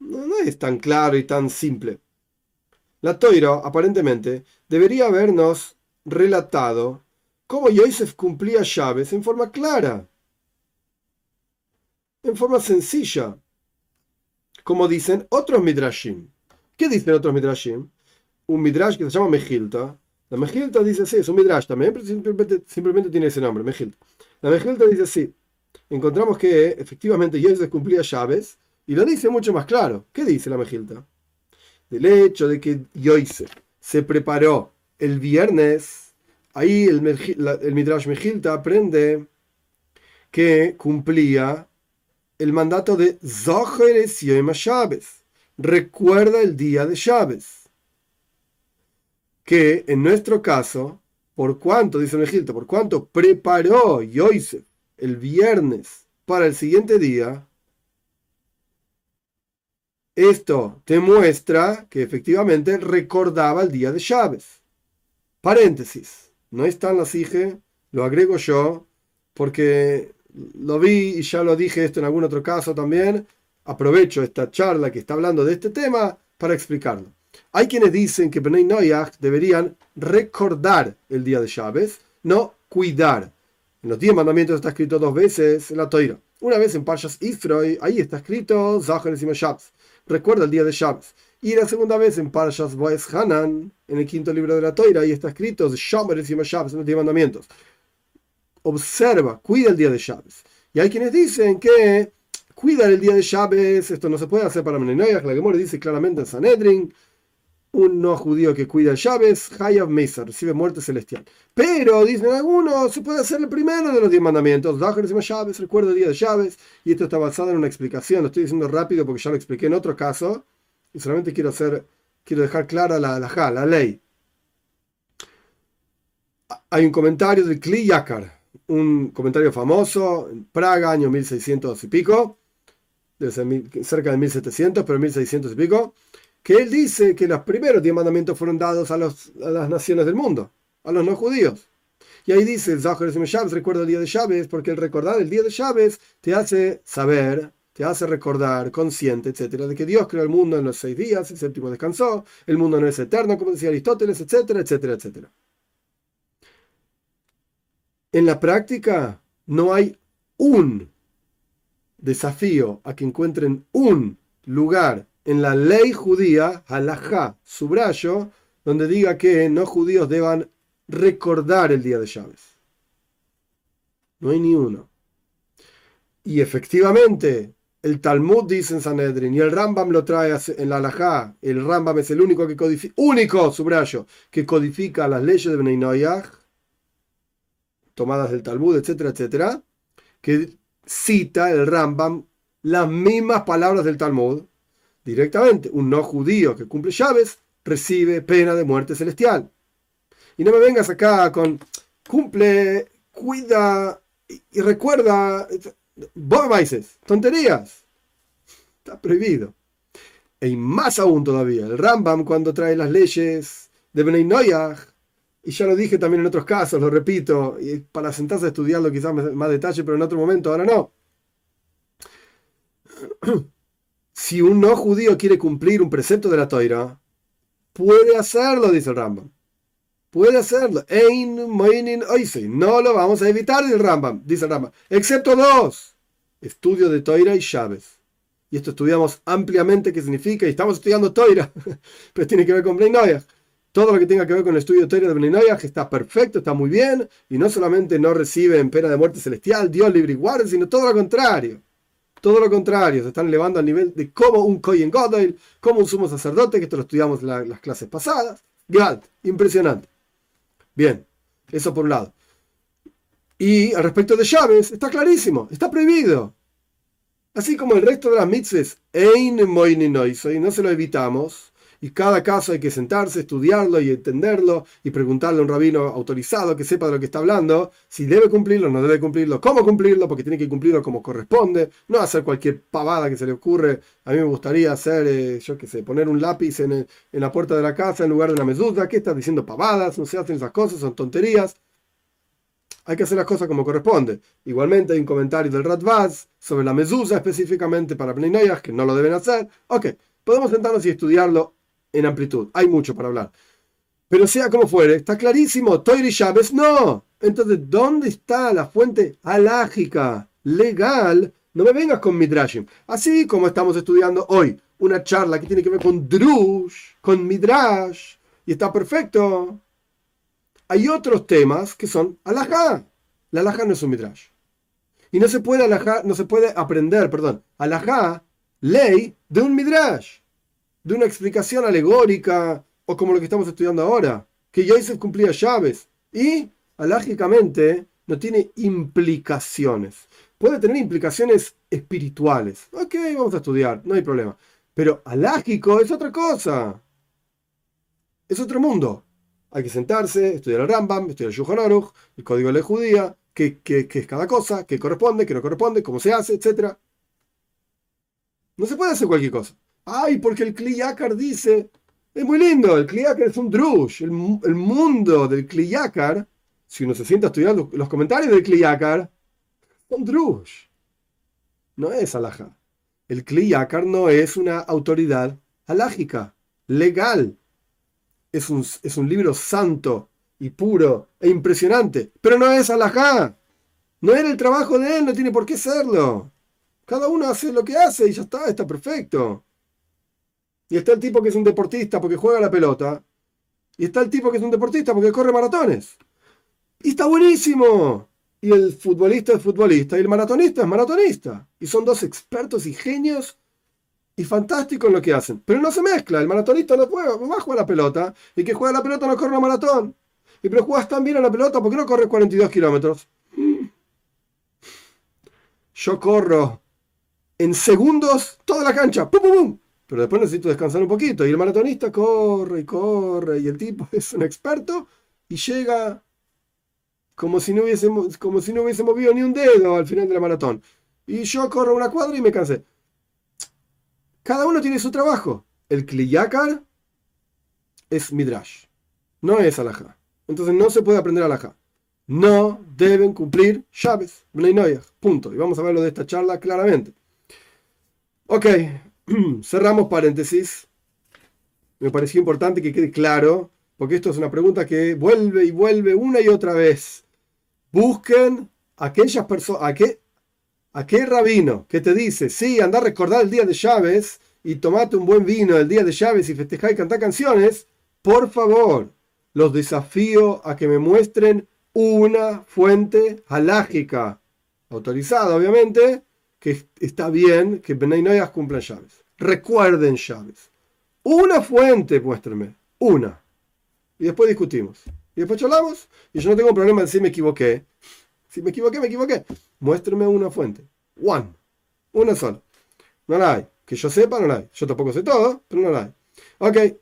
No, es tan claro y tan simple. La Toiro, aparentemente, debería habernos relatado cómo Yosef cumplía llaves en forma clara, en forma sencilla, como dicen otros midrashim. ¿Qué dicen otros midrashim? Un midrash que se llama Mejilta. La Mejilta dice así, es un midrash también, simplemente, simplemente tiene ese nombre, Mejilta. La Mejilta dice así. Encontramos que efectivamente Yosef cumplía llaves y lo dice mucho más claro. ¿Qué dice la Mejilta? Del hecho de que Yosef se preparó el viernes, ahí el, el Midrash Mejilta aprende que cumplía el mandato de Zoheres Yom Shabes. Recuerda el día de Shabes. Que en nuestro caso por cuanto, dice el Egipto, por cuanto preparó Yosef el viernes para el siguiente día, esto te muestra que efectivamente recordaba el día de Chávez. Paréntesis, no está en la SIGE, lo agrego yo, porque lo vi y ya lo dije esto en algún otro caso también. Aprovecho esta charla que está hablando de este tema para explicarlo. Hay quienes dicen que Benay Noyach deberían recordar el día de Chávez, no cuidar. En los diez mandamientos está escrito dos veces en la Toira. Una vez en Parshas Isroy, ahí está escrito Zahar y Shabbat. Recuerda el día de Shabbos. Y la segunda vez en Parshas Boes Hanan, en el quinto libro de la Toira, ahí está escrito Shomer y Shabbos en los diez mandamientos. Observa, cuida el día de Shabbos. Y hay quienes dicen que cuidar el día de Shabbos, esto no se puede hacer para Menenoyach, la Gemora dice claramente en Sanedrin, un no judío que cuida llaves, Hayav Mesa, recibe muerte celestial. Pero, dicen algunos, se puede hacer el primero de los diez mandamientos, llaves, recuerda el día de llaves, y esto está basado en una explicación, lo estoy diciendo rápido porque ya lo expliqué en otro caso, y solamente quiero hacer, quiero dejar clara la, la, la ley. Hay un comentario de Kli Yakar, un comentario famoso, en Praga, año 1600 y pico, cerca de 1700, pero 1600 y pico, que él dice que los primeros diez mandamientos fueron dados a, las naciones del mundo, a los no judíos. Y ahí dice, recuerda el día de Chávez, porque el recordar el día de Chávez te hace saber, te hace recordar, consciente, etcétera, de que Dios creó el mundo en los seis días, el séptimo descansó, el mundo no es eterno, como decía Aristóteles, etcétera, etcétera, etcétera. En la práctica no hay un desafío a que encuentren un lugar en la ley judía, halajá, subrayo, donde diga que no judíos deban recordar el día de Chávez. No hay ni uno. Y efectivamente, el Talmud dice en Sanedrin y el Rambam lo trae en la halajá. El Rambam es el único que codifica, único, subrayo, que codifica las leyes de Noyach, tomadas del Talmud, etcétera, etcétera, que cita el Rambam las mismas palabras del Talmud directamente. Un no judío que cumple llaves recibe pena de muerte celestial. Y no me vengas acá con cumple, cuida y, recuerda. dices tonterías. Está prohibido. Y más aún todavía, el Rambam cuando trae las leyes de Benay Noyach, y ya lo dije también en otros casos, lo repito, y para sentarse a estudiarlo quizás más detalle, pero en otro momento, ahora no. si un no judío quiere cumplir un precepto de la Toira, puede hacerlo, dice el Rambam. Puede hacerlo. No lo vamos a evitar, dice el Rambam. Dice el Rambam. Excepto dos. Estudio de Toira y Chávez. Y esto estudiamos ampliamente qué significa. Y estamos estudiando Toira. Pero tiene que ver con Noyach. Todo lo que tenga que ver con el estudio de Toira de Noyach está perfecto, está muy bien. Y no solamente no reciben pena de muerte celestial, Dios libre y guarde, sino todo lo contrario. Todo lo contrario, se están elevando al nivel de como un Kohen Godel, como un sumo sacerdote, que esto lo estudiamos en las clases pasadas. Galt, impresionante. Bien, eso por un lado. Y al respecto de llaves, está clarísimo, está prohibido. Así como el resto de las mitzvahs, no se lo evitamos, y cada caso hay que sentarse, estudiarlo y entenderlo y preguntarle a un rabino autorizado que sepa de lo que está hablando, si debe cumplirlo no debe cumplirlo, cómo cumplirlo, porque tiene que cumplirlo como corresponde, no hacer cualquier pavada que se le ocurre. A mí me gustaría hacer, eh, yo qué sé, poner un lápiz en, en, la puerta de la casa en lugar de una mesuda. ¿Qué estás diciendo pavadas? No se hacen esas cosas, son tonterías. Hay que hacer las cosas como corresponde. Igualmente hay un comentario del Radvaz sobre la mesusa específicamente para Pneinayas, que no lo deben hacer. Ok, podemos sentarnos y estudiarlo en amplitud. Hay mucho para hablar. Pero sea como fuere, está clarísimo. Toiri Chávez no. Entonces, ¿dónde está la fuente alágica, legal? No me vengas con Midrashim. Así como estamos estudiando hoy una charla que tiene que ver con Drush, con Midrash, y está perfecto. Hay otros temas que son alajá. La alajá no es un Midrash. Y no se puede alajá, no se puede aprender, perdón, alajá, ley de un Midrash de una explicación alegórica o como lo que estamos estudiando ahora, que Yosef cumplía llaves y, alágicamente, no tiene implicaciones. Puede tener implicaciones espirituales. Ok, vamos a estudiar, no hay problema. Pero alágico es otra cosa. Es otro mundo. Hay que sentarse, estudiar el Rambam, estudiar el Shulchan el código de la judía, qué, qué, qué es cada cosa, qué corresponde, qué no corresponde, cómo se hace, etc. No se puede hacer cualquier cosa. Ay, porque el Kliyakar dice, es muy lindo, el Kliyakar es un drush, el, mundo del Kliyakar, si uno se sienta a estudiar los, comentarios del Kliyakar, son drush. No es alhaja. El Kliyakar no es una autoridad alágica, legal. Es un, es un libro santo y puro e impresionante, pero no es alhaja. No era el trabajo de él, no tiene por qué serlo. Cada uno hace lo que hace y ya está, está perfecto. Y está el tipo que es un deportista porque juega la pelota. Y está el tipo que es un deportista porque corre maratones. Y está buenísimo. Y el futbolista es futbolista y el maratonista es maratonista. Y son dos expertos y genios y fantásticos en lo que hacen. Pero no se mezcla. El maratonista no juega, va a jugar la pelota. Y que juega la pelota no corre un maratón. Y pero juegas tan bien a la pelota, porque no corres 42 kilómetros? Yo corro en segundos toda la cancha. ¡Pum, pum, pum! Pero después necesito descansar un poquito. Y el maratonista corre y corre, y el tipo es un experto y llega como si no hubiese, como si no hubiese movido ni un dedo al final de la maratón. Y yo corro una cuadra y me cansé. Cada uno tiene su trabajo. El Kliyakar es Midrash, no es Alajá. Entonces no se puede aprender Alajá. No deben cumplir llaves. Punto. Y vamos a verlo de esta charla claramente. Ok, cerramos paréntesis. Me pareció importante que quede claro, porque esto es una pregunta que vuelve y vuelve una y otra vez. Busquen aquellas personas, a qué, a qué rabino que te dice, sí, anda a recordar el día de llaves y tomate un buen vino el día de llaves y festejar y cantar canciones, por favor, los desafío a que me muestren una fuente halágica, autorizada obviamente, que está bien que Benay cumplan llaves. Recuerden llaves. Una fuente, muéstrenme. Una. Y después discutimos. Y después charlamos. Y yo no tengo problema en decir me equivoqué. Si me equivoqué, me equivoqué. Muéstrenme una fuente. One. Una sola. No la hay. Que yo sepa, no la hay. Yo tampoco sé todo, pero no la hay. Ok.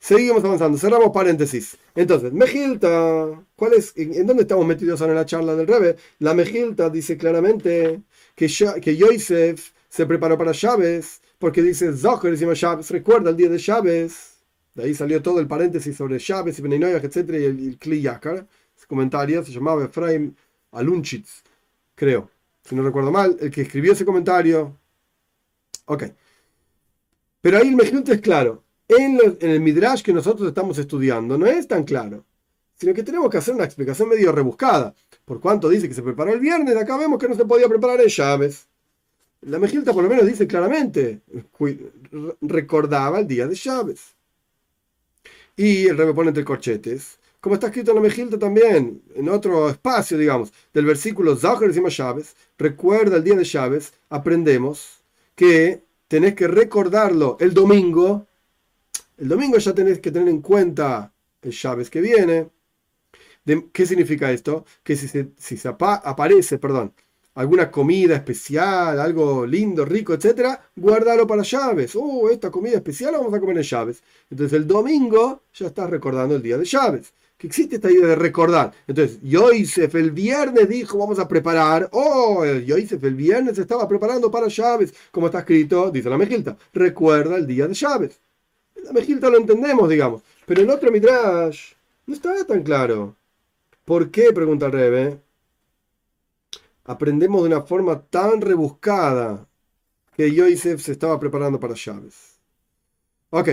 Seguimos avanzando. Cerramos paréntesis. Entonces, Mejilta. ¿Cuál es? ¿En dónde estamos metidos ahora en la charla del Rebe? La Mejilta dice claramente que, que Yosef se preparó para Chávez, porque dice Zohar encima Chávez, recuerda el día de Chávez. De ahí salió todo el paréntesis sobre Chávez y Beninoyach, etc. Y el, el Kli comentario se llamaba Efraim Alunchitz, creo. Si no recuerdo mal, el que escribió ese comentario. Ok. Pero ahí el Mejilta es claro. En, en, el Midrash que nosotros estamos estudiando no es tan claro, sino que tenemos que hacer una explicación medio rebuscada. Por cuanto dice que se preparó el viernes, acá vemos que no se podía preparar en llaves. La Mejilta por lo menos dice claramente, recordaba el día de llaves. Y el rebe pone entre corchetes, como está escrito en la Mejilta también, en otro espacio, digamos, del versículo Zahar encima llaves, recuerda el día de llaves, aprendemos que tenés que recordarlo el domingo. El domingo ya tenés que tener en cuenta el llaves que viene ¿Qué significa esto? Que si aparece, perdón, alguna comida especial, algo lindo, rico, etcétera, guárdalo para llaves. Oh, esta comida especial la vamos a comer en llaves. Entonces el domingo ya estás recordando el día de llaves. Que existe esta idea de recordar. Entonces, Yosef el viernes dijo, vamos a preparar. Oh, Yosef el viernes estaba preparando para llaves. Como está escrito, dice la Mejilta, recuerda el día de llaves. La Mejilta lo entendemos, digamos. Pero el otro Midrash no estaba tan claro. ¿Por qué? Pregunta el Rebe aprendemos de una forma tan rebuscada que Yosef se estaba preparando para llaves. Ok,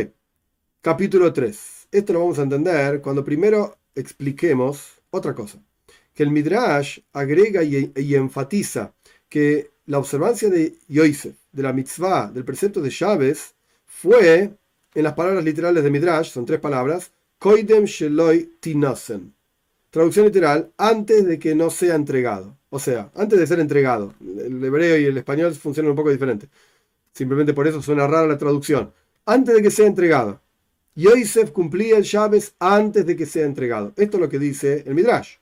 capítulo 3. Esto lo vamos a entender cuando primero expliquemos otra cosa. Que el Midrash agrega y, enfatiza que la observancia de Yosef, de la mitzvah, del precepto de llaves, fue, en las palabras literales de Midrash, son tres palabras, Koidem Sheloi Tinosen. Traducción literal, antes de que no sea entregado. O sea, antes de ser entregado. El hebreo y el español funcionan un poco diferente. Simplemente por eso suena rara la traducción. Antes de que sea entregado. Yosef cumplía el llaves antes de que sea entregado. Esto es lo que dice el Midrash.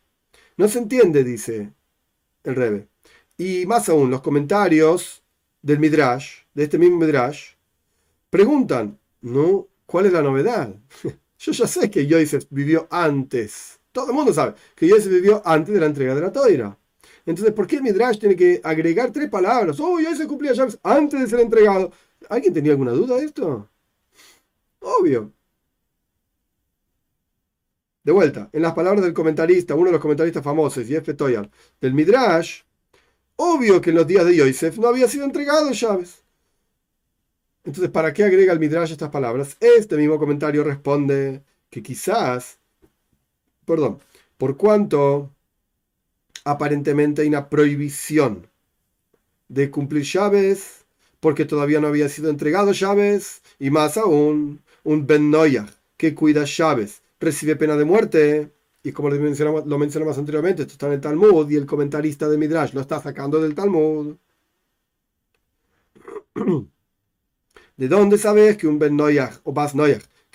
No se entiende, dice el Rebe. Y más aún, los comentarios del Midrash, de este mismo Midrash, preguntan, ¿no? ¿Cuál es la novedad? Yo ya sé que Yosef vivió antes. Todo el mundo sabe que Yosef vivió antes de la entrega de la toira. Entonces, ¿por qué el Midrash tiene que agregar tres palabras? Oh, ya se cumplía llaves antes de ser entregado. ¿Alguien tenía alguna duda de esto? Obvio. De vuelta, en las palabras del comentarista, uno de los comentaristas famosos, Jeff Toyar, del Midrash, obvio que en los días de Yosef no había sido entregado llaves. Entonces, ¿para qué agrega el Midrash estas palabras? Este mismo comentario responde que quizás, perdón, por cuanto aparentemente hay una prohibición de cumplir llaves porque todavía no había sido entregado llaves y más aún un Ben que cuida llaves recibe pena de muerte y como lo mencionamos, lo anteriormente, esto está en el Talmud y el comentarista de Midrash lo está sacando del Talmud. ¿De dónde sabes que un Ben o Bas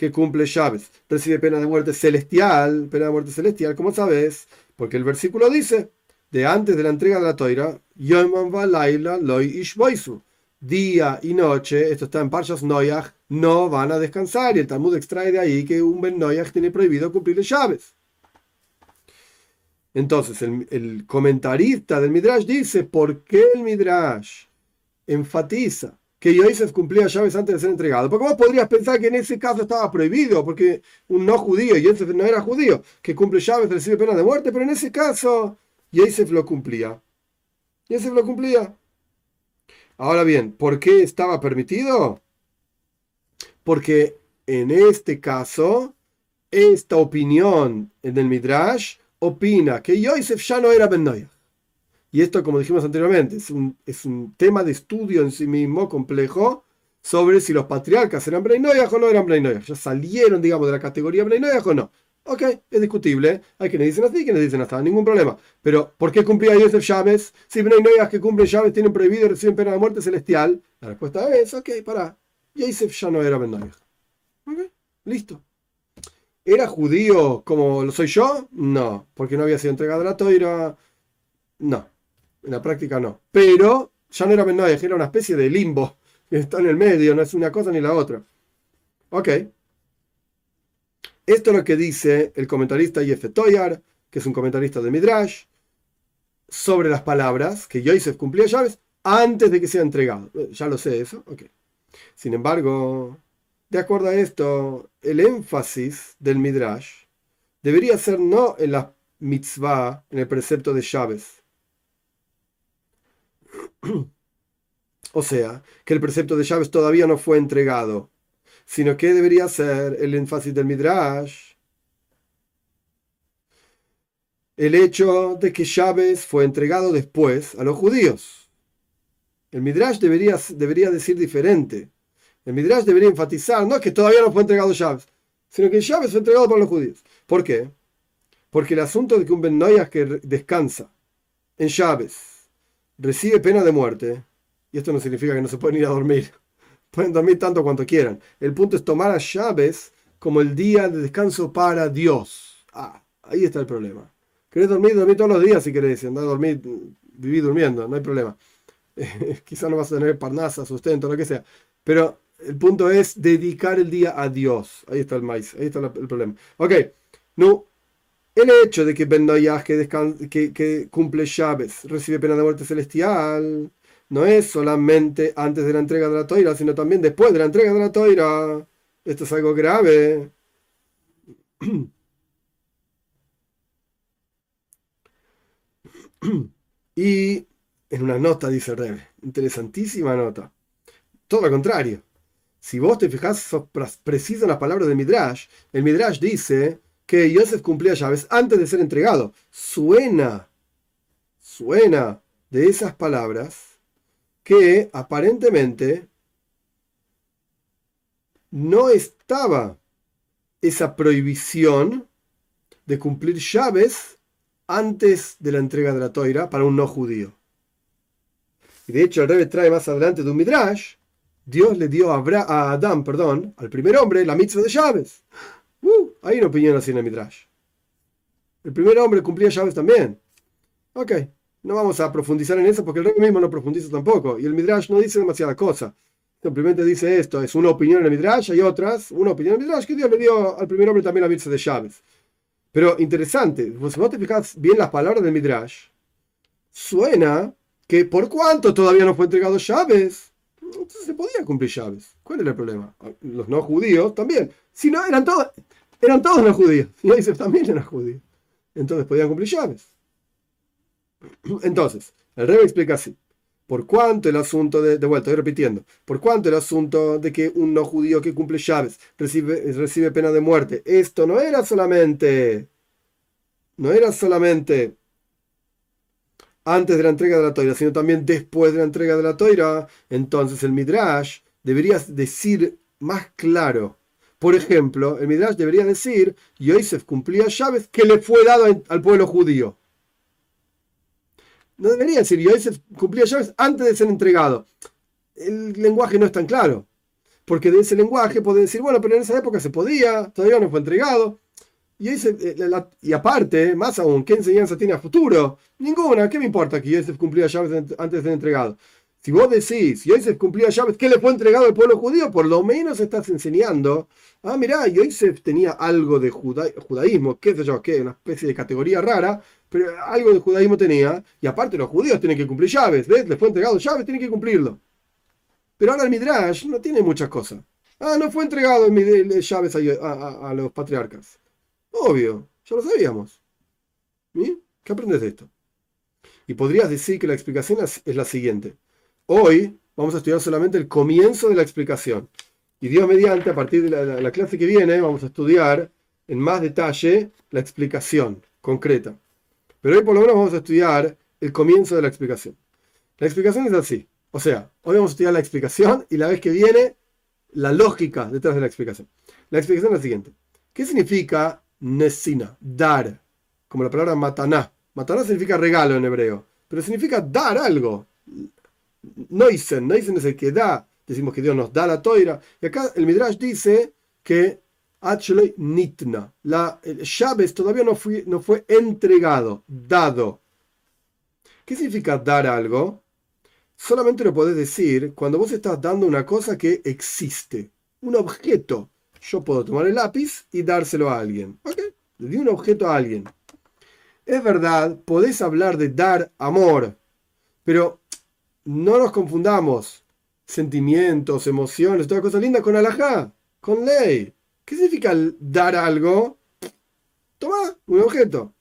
que cumple llaves recibe pena de muerte celestial, pena de muerte celestial? ¿Cómo sabes? Porque el versículo dice, de antes de la entrega de la toira, Día y noche, esto está en Parshas Noyach, no van a descansar. Y el Talmud extrae de ahí que un Ben Noyach tiene prohibido cumplir llaves. Entonces, el, comentarista del Midrash dice: ¿por qué el Midrash enfatiza que Yosef cumplía llaves antes de ser entregado? Porque vos podrías pensar que en ese caso estaba prohibido, porque un no judío, Yosef no era judío, que cumple llaves recibe pena de muerte, pero en ese caso Yosef lo cumplía. Yosef lo cumplía. Ahora bien, ¿por qué estaba permitido? Porque en este caso, esta opinión en el Midrash opina que Yosef ya no era Ben Y esto, como dijimos anteriormente, es un, es un, tema de estudio en sí mismo complejo sobre si los patriarcas eran Ben o no eran Ben Ya salieron, digamos, de la categoría Ben o no. Ok, es discutible. Hay quienes dicen así y quienes dicen hasta, ningún problema. Pero, ¿por qué cumplía Yosef Chávez? Si no hay que cumplen llaves tienen prohibido y reciben pena de muerte celestial. La respuesta es, ok, para. Yosef ya no era Ben Ok, listo. ¿Era judío como lo soy yo? No, porque no había sido entregado a la toira. No, en la práctica no. Pero ya no era Ben era una especie de limbo está en el medio, no es una cosa ni la otra. Ok. Esto es lo que dice el comentarista Yefe Toyar, que es un comentarista de Midrash, sobre las palabras que Yosef cumplía llaves antes de que sea entregado. Ya lo sé eso, ok. Sin embargo, de acuerdo a esto, el énfasis del Midrash debería ser no en la mitzvah, en el precepto de llaves. O sea, que el precepto de llaves todavía no fue entregado sino que debería ser el énfasis del Midrash. El hecho de que Chávez fue entregado después a los judíos. El Midrash debería, debería decir diferente. El Midrash debería enfatizar, no es que todavía no fue entregado Chávez, sino que Chávez fue entregado por los judíos. ¿Por qué? Porque el asunto de que un Ben que descansa en Chávez recibe pena de muerte, y esto no significa que no se pueden ir a dormir, Pueden dormir tanto cuanto quieran. El punto es tomar a llaves como el día de descanso para Dios. Ah, Ahí está el problema. ¿Querés dormir? Dormir todos los días si querés. Andar a dormir, vivir durmiendo, no hay problema. Quizá no vas a tener parnasa, sustento, lo que sea. Pero el punto es dedicar el día a Dios. Ahí está el maíz, ahí está el problema. Ok, no. El hecho de que Ben que, cumple llaves, recibe pena de muerte celestial, no es solamente antes de la entrega de la toira, sino también después de la entrega de la toira. Esto es algo grave. Y en una nota dice Rebe, interesantísima nota. Todo lo contrario. Si vos te fijas, sos preciso en las palabras de Midrash. El Midrash dice que Yosef cumplía llaves antes de ser entregado. Suena, suena de esas palabras que aparentemente no estaba esa prohibición de cumplir llaves antes de la entrega de la toira para un no judío. Y de hecho el Rebbe trae más adelante de un Midrash Dios le dio a, Adán, perdón, al primer hombre, la mitzvah de llaves. Uh, hay una opinión así en el Midrash. El primer hombre cumplía llaves también. Ok, no vamos a profundizar en eso porque el rey mismo no profundiza tampoco. Y el Midrash no dice demasiada cosa. Simplemente dice esto, es una opinión en el Midrash, hay otras, una opinión en el Midrash que Dios le dio al primer hombre también la mitzvah de llaves. Pero interesante, si vos te fijas bien las palabras del Midrash, suena que por cuánto todavía no fue entregado llaves, entonces se podía cumplir llaves. ¿Cuál era el problema? Los no judíos también. Si no, eran todos, eran todos no judíos. Y Yosef también era judío. Entonces podían cumplir llaves. Entonces, el rey explica así. Por cuánto el asunto de, de vuelta, estoy repitiendo, por cuánto el asunto de que un no judío que cumple llaves recibe, recibe pena de muerte, esto no era solamente, no era solamente antes de la entrega de la toira, sino también después de la entrega de la toira, entonces el Midrash debería decir más claro. Por ejemplo, el Midrash debería decir, Yosef cumplía llaves que le fue dado al pueblo judío. No debería decir, Yosef cumplía llaves antes de ser entregado. El lenguaje no es tan claro. Porque de ese lenguaje puede decir, bueno, pero en esa época se podía, todavía no fue entregado. Y, eh, y aparte, más aún, ¿qué enseñanza tiene a futuro? Ninguna. ¿Qué me importa que Yosef cumplía llaves antes de ser entregado? Si vos decís, Yosef cumplía llaves, ¿qué le fue entregado al pueblo judío? Por lo menos estás enseñando, ah, mirá, Yosef tenía algo de judaísmo, qué sé yo, qué, una especie de categoría rara, pero algo de judaísmo tenía, y aparte los judíos tienen que cumplir llaves, ¿ves? Les fue entregado llaves, tienen que cumplirlo. Pero ahora el Midrash no tiene muchas cosas. Ah, no fue entregado el llaves a los patriarcas. Obvio, ya lo sabíamos. ¿Y? ¿Qué aprendes de esto? Y podrías decir que la explicación es, la siguiente. Hoy vamos a estudiar solamente el comienzo de la explicación. Y Dios mediante, a partir de la, la clase que viene, vamos a estudiar en más detalle la explicación concreta. Pero hoy por lo menos vamos a estudiar el comienzo de la explicación. La explicación es así. O sea, hoy vamos a estudiar la explicación y la vez que viene, la lógica detrás de la explicación. La explicación es la siguiente. ¿Qué significa nesina, dar, como la palabra mataná. Mataná significa regalo en hebreo, pero significa dar algo. Noisen, Noisen es el que da. Decimos que Dios nos da la toira. Y acá el Midrash dice que actually nitna. La todavía no fue, no fue entregado, dado. ¿Qué significa dar algo? Solamente lo podés decir cuando vos estás dando una cosa que existe, un objeto yo puedo tomar el lápiz y dárselo a alguien. ¿Ok? Le di un objeto a alguien. Es verdad, podés hablar de dar amor, pero no nos confundamos. Sentimientos, emociones, toda cosa linda con alajá, con ley. ¿Qué significa dar algo? Toma un objeto.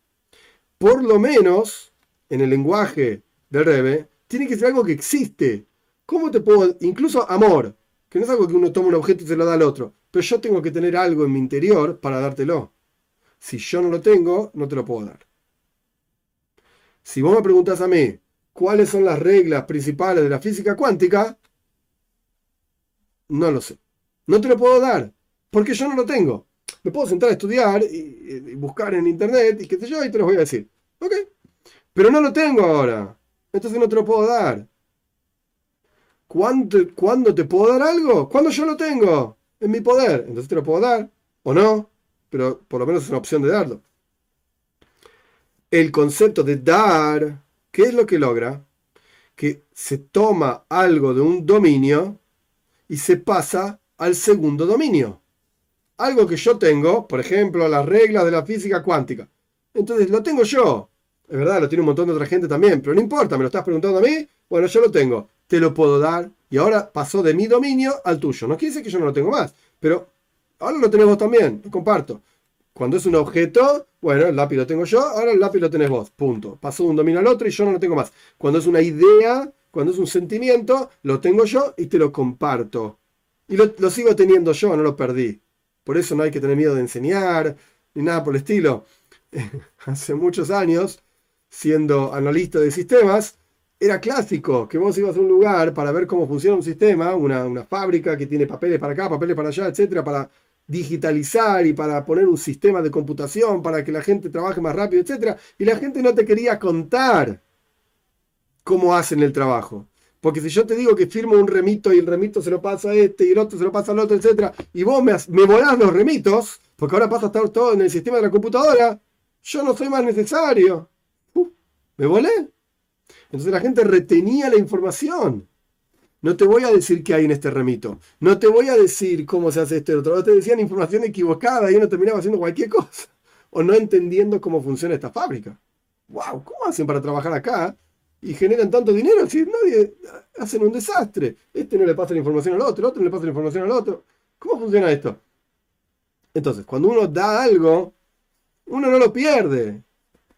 Por lo menos, en el lenguaje del Rebe, tiene que ser algo que existe. ¿Cómo te puedo.? Incluso amor, que no es algo que uno toma un objeto y se lo da al otro. Pero yo tengo que tener algo en mi interior para dártelo. Si yo no lo tengo, no te lo puedo dar. Si vos me preguntas a mí cuáles son las reglas principales de la física cuántica, no lo sé. No te lo puedo dar, porque yo no lo tengo. Me puedo sentar a estudiar y, buscar en internet y qué sé yo, y te lo voy a decir. ¿Ok? Pero no lo tengo ahora. Entonces no te lo puedo dar. ¿Cuándo, ¿Cuándo te puedo dar algo? Cuando yo lo tengo en mi poder. Entonces te lo puedo dar, o no, pero por lo menos es una opción de darlo. el concepto de dar, ¿qué es lo que logra? Que se toma algo de un dominio y se pasa al segundo dominio. Algo que yo tengo, por ejemplo, las reglas de la física cuántica. Entonces lo tengo yo. Es verdad, lo tiene un montón de otra gente también, pero no importa, me lo estás preguntando a mí. Bueno, yo lo tengo, te lo puedo dar y ahora pasó de mi dominio al tuyo. No quiere decir que yo no lo tengo más, pero ahora lo tenemos también, comparto. Cuando es un objeto, bueno, el lápiz lo tengo yo, ahora el lápiz lo tenés vos, punto. Pasó de un dominio al otro y yo no lo tengo más. Cuando es una idea, cuando es un sentimiento, lo tengo yo y te lo comparto. Y lo, sigo teniendo yo, no lo perdí. Por eso no hay que tener miedo de enseñar, ni nada por el estilo. Hace muchos años, siendo analista de sistemas, era clásico que vos ibas a un lugar para ver cómo funciona un sistema, una, una fábrica que tiene papeles para acá, papeles para allá, etcétera, para digitalizar y para poner un sistema de computación para que la gente trabaje más rápido, etcétera, y la gente no te quería contar cómo hacen el trabajo. Porque si yo te digo que firmo un remito y el remito se lo pasa a este y el otro se lo pasa al otro, etcétera, y vos me, me volás los remitos, porque ahora pasa a estar todo en el sistema de la computadora, yo no soy más necesario. Uh, ¿Me volé? Entonces la gente retenía la información. No te voy a decir qué hay en este remito. No te voy a decir cómo se hace esto y otro. Te decían información equivocada y uno terminaba haciendo cualquier cosa. O no entendiendo cómo funciona esta fábrica. ¡Wow! ¿Cómo hacen para trabajar acá? Y generan tanto dinero. Si nadie hacen un desastre. Este no le pasa la información al otro, el otro no le pasa la información al otro. ¿Cómo funciona esto? Entonces, cuando uno da algo, uno no lo pierde.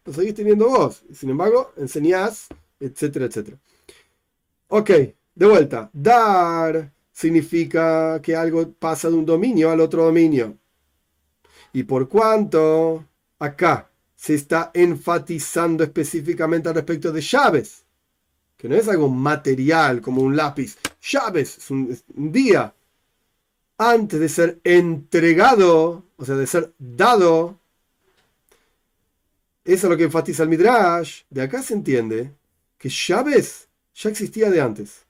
Lo seguís teniendo vos. Sin embargo, enseñás etcétera, etcétera. Ok, de vuelta. Dar significa que algo pasa de un dominio al otro dominio. Y por cuanto acá se está enfatizando específicamente al respecto de llaves, que no es algo material como un lápiz, llaves, es un, día, antes de ser entregado, o sea, de ser dado, eso es lo que enfatiza el Midrash. De acá se entiende que llaves ya existía de antes.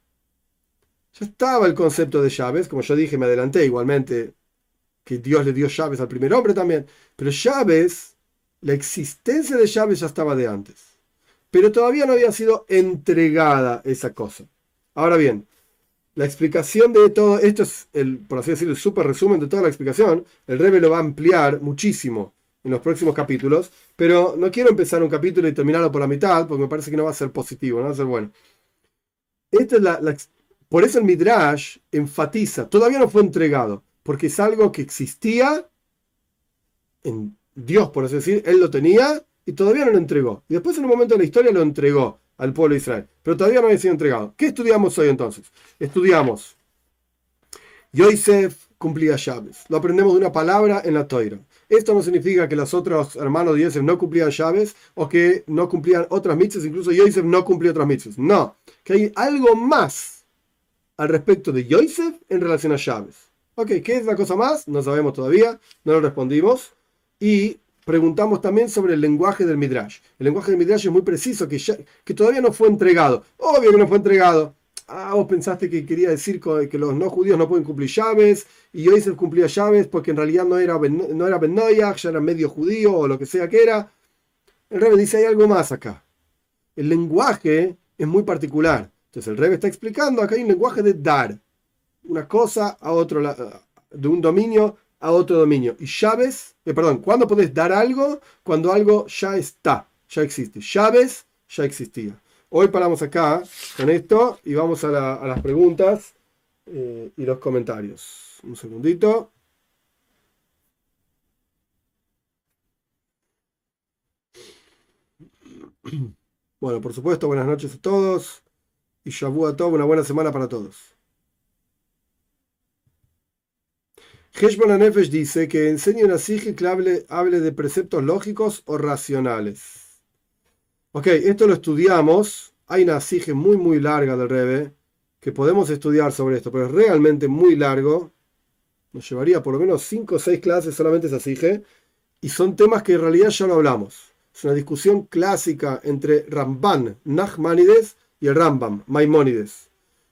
Ya estaba el concepto de llaves, como yo dije, me adelanté igualmente, que Dios le dio llaves al primer hombre también, pero llaves, la existencia de llaves ya estaba de antes. Pero todavía no había sido entregada esa cosa. Ahora bien, la explicación de todo, esto es, el, por así decirlo, el super resumen de toda la explicación, el Rebbe lo va a ampliar muchísimo en los próximos capítulos, pero no quiero empezar un capítulo y terminarlo por la mitad, porque me parece que no va a ser positivo, no va a ser bueno. Esta es la, por eso el Midrash enfatiza, todavía no fue entregado, porque es algo que existía en Dios, por así decir, Él lo tenía y todavía no lo entregó. Y después en un momento de la historia lo entregó al pueblo de Israel, pero todavía no había sido entregado. ¿Qué estudiamos hoy entonces? Estudiamos. Yosef cumplía llaves. Lo aprendemos de una palabra en la toira. Esto no significa que los otros hermanos de Yosef no cumplían llaves o que no cumplían otras mitzvahs, incluso Yosef no cumplió otras mitzvahs. No, que hay algo más al respecto de Yosef en relación a llaves. Ok, ¿qué es la cosa más? No sabemos todavía, no lo respondimos. Y preguntamos también sobre el lenguaje del Midrash. El lenguaje del Midrash es muy preciso, que, todavía no fue entregado. Obvio que no fue entregado ah, vos pensaste que quería decir que los no judíos no pueden cumplir llaves, y Yosef cumplía llaves porque en realidad no era, no era Ben ya era medio judío o lo que sea que era. El Rebbe dice, hay algo más acá. El lenguaje es muy particular. Entonces el Rebbe está explicando, acá hay un lenguaje de dar. Una cosa a otro, de un dominio a otro dominio. Y llaves, eh, perdón, ¿cuándo podés dar algo? Cuando algo ya está, ya existe. Llaves ya existía. Hoy paramos acá con esto y vamos a, las preguntas eh, y los comentarios. Un segundito. Bueno, por supuesto, buenas noches a todos y Shabu a todos, una buena semana para todos. Heshbon Anefesh dice que enseña una sige que hable, hable de preceptos lógicos o racionales. Ok, esto lo estudiamos. Hay una sige muy, muy larga del Rebe que podemos estudiar sobre esto, pero es realmente muy largo. Nos llevaría por lo menos 5 o 6 clases solamente esa sige. Y son temas que en realidad ya lo hablamos. Es una discusión clásica entre Ramban, Nachmanides y el Rambam, Maimónides.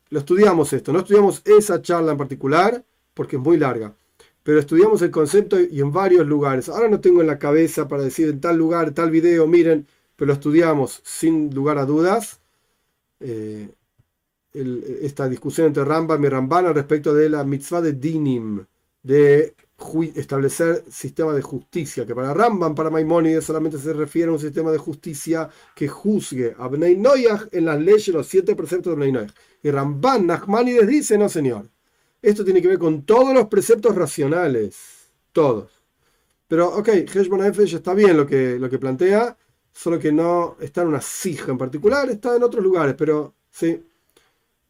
Lo estudiamos esto, no estudiamos esa charla en particular porque es muy larga, pero estudiamos el concepto y en varios lugares. Ahora no tengo en la cabeza para decir en tal lugar, tal video, miren, pero lo estudiamos sin lugar a dudas. Eh, esta discusión entre Rambam y Ramban respecto de la mitzvah de Dinim, de establecer sistema de justicia, que para Rambam, para Maimónides, solamente se refiere a un sistema de justicia que juzgue a Bnei Noyach en las leyes, los siete preceptos de Bnei Noyach. Y Ramban, Nachmanides dice, no señor, esto tiene que ver con todos los preceptos racionales, todos. Pero, ok, Heshbon ya está bien lo que, lo que plantea, solo que no está en una sija en particular, está en otros lugares, pero sí.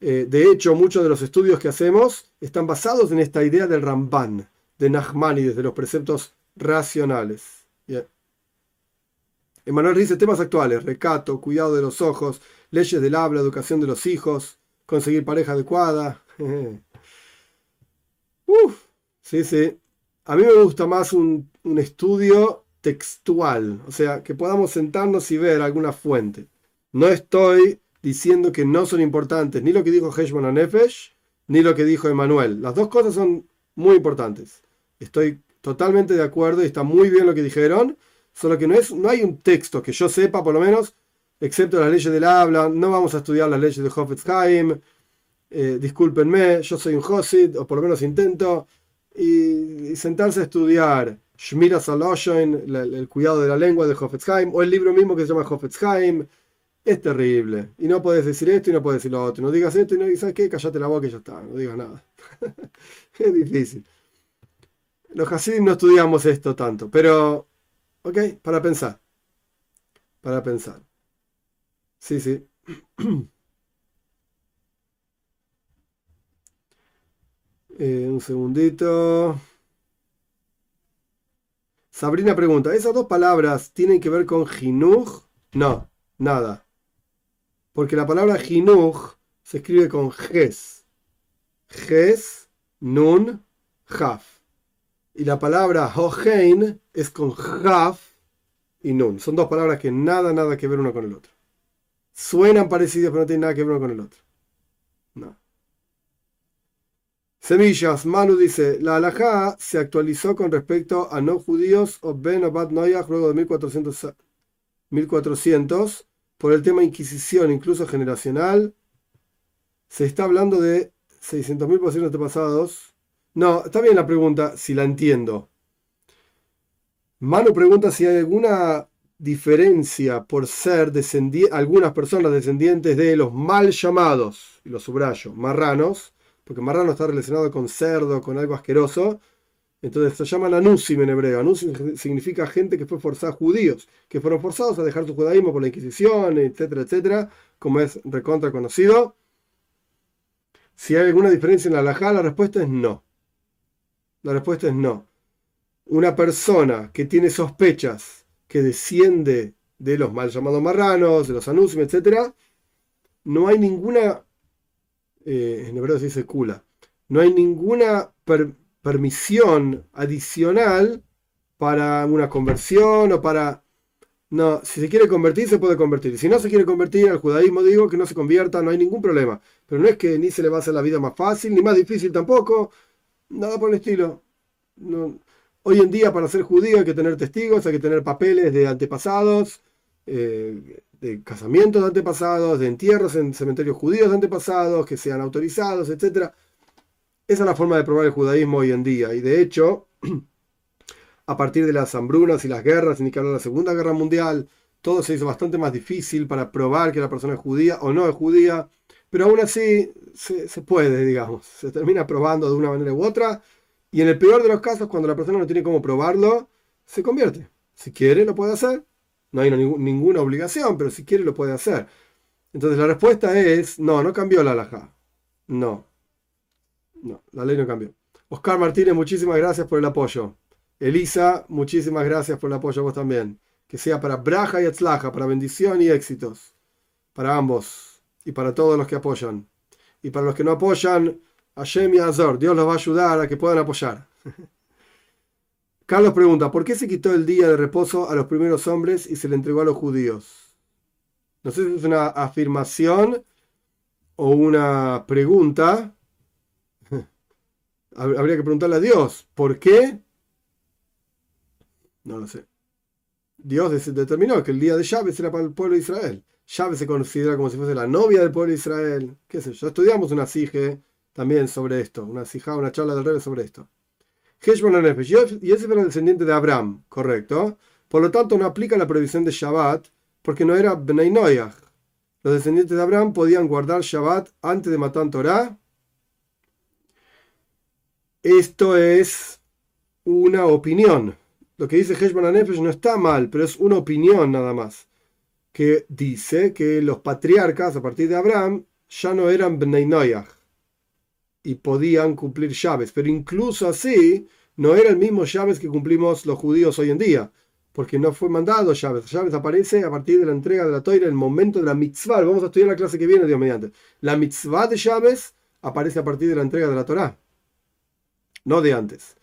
Eh, de hecho, muchos de los estudios que hacemos están basados en esta idea del Ramban, de Nachmanides, de los preceptos racionales. Yeah. Emanuel dice temas actuales, recato, cuidado de los ojos, leyes del habla, educación de los hijos, conseguir pareja adecuada. Uf, sí, sí. A mí me gusta más un, un, estudio textual, o sea, que podamos sentarnos y ver alguna fuente. No estoy diciendo que no son importantes ni lo que dijo Heshman Nefesh, ni lo que dijo Emanuel. Las dos cosas son muy importantes. Estoy totalmente de acuerdo y está muy bien lo que dijeron, solo que no, es, no hay un texto que yo sepa, por lo menos, excepto las leyes del habla, no vamos a estudiar las leyes de Hofetzheim, eh, discúlpenme, yo soy un Hosid, o por lo menos intento, y, sentarse a estudiar Shmira Saloshoin, el cuidado de la lengua de Hofetzheim, o el libro mismo que se llama Hofetzheim, es terrible. Y no puedes decir esto y no puedes decir lo otro. No digas esto y no digas, qué? Cállate la boca y ya está, no digas nada. es difícil. Los Hasidim no estudiamos esto tanto, pero, ok, para pensar. Para pensar. Sí, sí. Eh, un segundito. Sabrina pregunta, ¿esas dos palabras tienen que ver con jinuj? No, nada. Porque la palabra jinuj se escribe con ges. Ges, nun, jaf. Y la palabra hohein es con jaf y nun. Son dos palabras que nada, nada que ver uno con el otro. Suenan parecidas, pero no tienen nada que ver uno con el otro. No. Semillas, Manu dice, la halajá se actualizó con respecto a no judíos o Ben o Bat Noyach luego de 1400, 1400 por el tema Inquisición, incluso generacional. Se está hablando de 600.000 posibles antepasados no, está bien la pregunta, si la entiendo. Manu pregunta si hay alguna diferencia por ser algunas personas descendientes de los mal llamados, y los subrayo, marranos, porque marrano está relacionado con cerdo, con algo asqueroso. Entonces se llaman anusim en hebreo. Anusim significa gente que fue forzada, judíos, que fueron forzados a dejar su judaísmo por la Inquisición, etcétera, etcétera, como es recontra conocido. Si hay alguna diferencia en la halajá, la respuesta es no. La respuesta es no. Una persona que tiene sospechas que desciende de los mal llamados marranos, de los anuncios, etc., no hay ninguna, eh, en hebreo se dice kula, no hay ninguna permisión adicional para una conversión o para... No, si se quiere convertir, se puede convertir. Si no se quiere convertir al judaísmo, digo que no se convierta, no hay ningún problema. Pero no es que ni se le va a hacer la vida más fácil, ni más difícil tampoco, Nada por el estilo. Hoy en día para ser judío hay que tener testigos, hay que tener papeles de antepasados, eh, de casamientos de antepasados, de entierros en cementerios judíos de antepasados, que sean autorizados, etc. Esa es la forma de probar el judaísmo hoy en día. Y de hecho, a partir de las hambrunas y las guerras, ni que hablar de la Segunda Guerra Mundial, todo se hizo bastante más difícil para probar que la persona es judía o no es judía. Pero aún así se, puede, digamos. Se termina probando de una manera u otra. Y en el peor de los casos, cuando la persona no tiene cómo probarlo, se convierte. Si quiere, lo puede hacer. No hay ninguna obligación, pero si quiere, lo puede hacer. Entonces la respuesta es, no, no cambió la alhaja. No. No, la ley no cambió. Oscar Martínez, muchísimas gracias por el apoyo. Elisa, muchísimas gracias por el apoyo a vos también. Que sea para Braja y Atzlaja, para bendición y éxitos. Para ambos y para todos los que apoyan. Y para los que no apoyan, Hashem y Azor, Dios los va a ayudar a que puedan apoyar. Carlos pregunta, ¿por qué se quitó el día de reposo a los primeros hombres y se le entregó a los judíos? No sé si es una afirmación o una pregunta. Habría que preguntarle a Dios, ¿por qué? No lo sé. Dios determinó que el día de Shabbat era para el pueblo de Israel. Shabbat se considera como si fuese la novia del pueblo de Israel. ¿Qué sé yo? Estudiamos una sige también sobre esto, una sija, una charla del rey sobre esto. Y ese era el descendiente de Abraham, correcto. Por lo tanto, no aplica la prohibición de Shabbat porque no era Bnei Noyach. Los descendientes de Abraham podían guardar Shabbat antes de matar Torah. Esto es una opinión. Lo que dice Heshbon Anefesh no está mal, pero es una opinión nada más. Que dice que los patriarcas a partir de Abraham ya no eran Bnei y podían cumplir llaves, pero incluso así no era el mismo llaves que cumplimos los judíos hoy en día, porque no fue mandado llaves. Llaves aparece a partir de la entrega de la toira, el momento de la mitzvah. Vamos a estudiar la clase que viene, Dios mediante. La mitzvah de llaves aparece a partir de la entrega de la Torah, no de antes.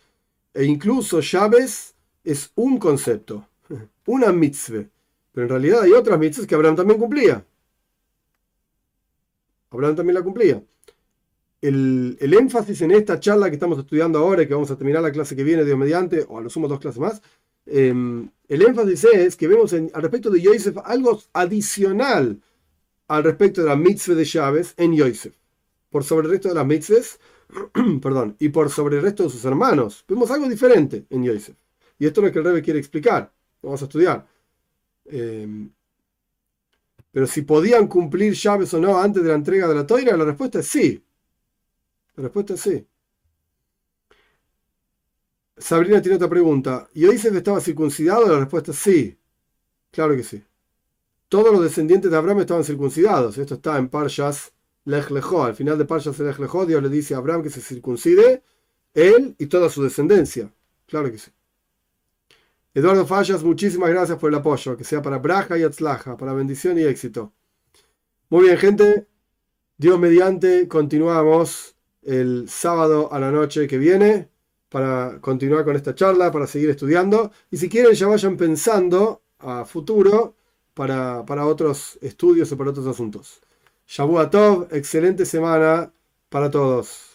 E incluso llaves es un concepto, una mitzvah. Pero en realidad hay otras mitzvahs que Abraham también cumplía. Abraham también la cumplía el, énfasis en esta charla que estamos estudiando ahora y que vamos a terminar la clase que viene, Dios mediante, o a lo sumo dos clases más, em, el énfasis es que vemos al respecto de Yosef algo adicional al respecto de la mitzvah de Chávez en Yosef. Por sobre el resto de las mitzvahs, perdón, y por sobre el resto de sus hermanos. Vemos algo diferente en Yosef. Y esto es lo que el Rebbe quiere explicar. Vamos a estudiar. Em, pero si podían cumplir Chávez o no antes de la entrega de la toira, la respuesta es sí. La respuesta es sí. Sabrina tiene otra pregunta. ¿Y Yosef estaba circuncidado? La respuesta es sí. Claro que sí. Todos los descendientes de Abraham estaban circuncidados. Esto está en Parshas Lech. Al final de Parshas Lech Dios le dice a Abraham que se circuncide él y toda su descendencia. Claro que sí. Eduardo Fallas, muchísimas gracias por el apoyo. Que sea para Braja y Atzlaja, para bendición y éxito. Muy bien, gente. Dios mediante, continuamos el sábado a la noche que viene para continuar con esta charla, para seguir estudiando. Y si quieren, ya vayan pensando a futuro para, para otros estudios o para otros asuntos. Shabu Tov, excelente semana para todos.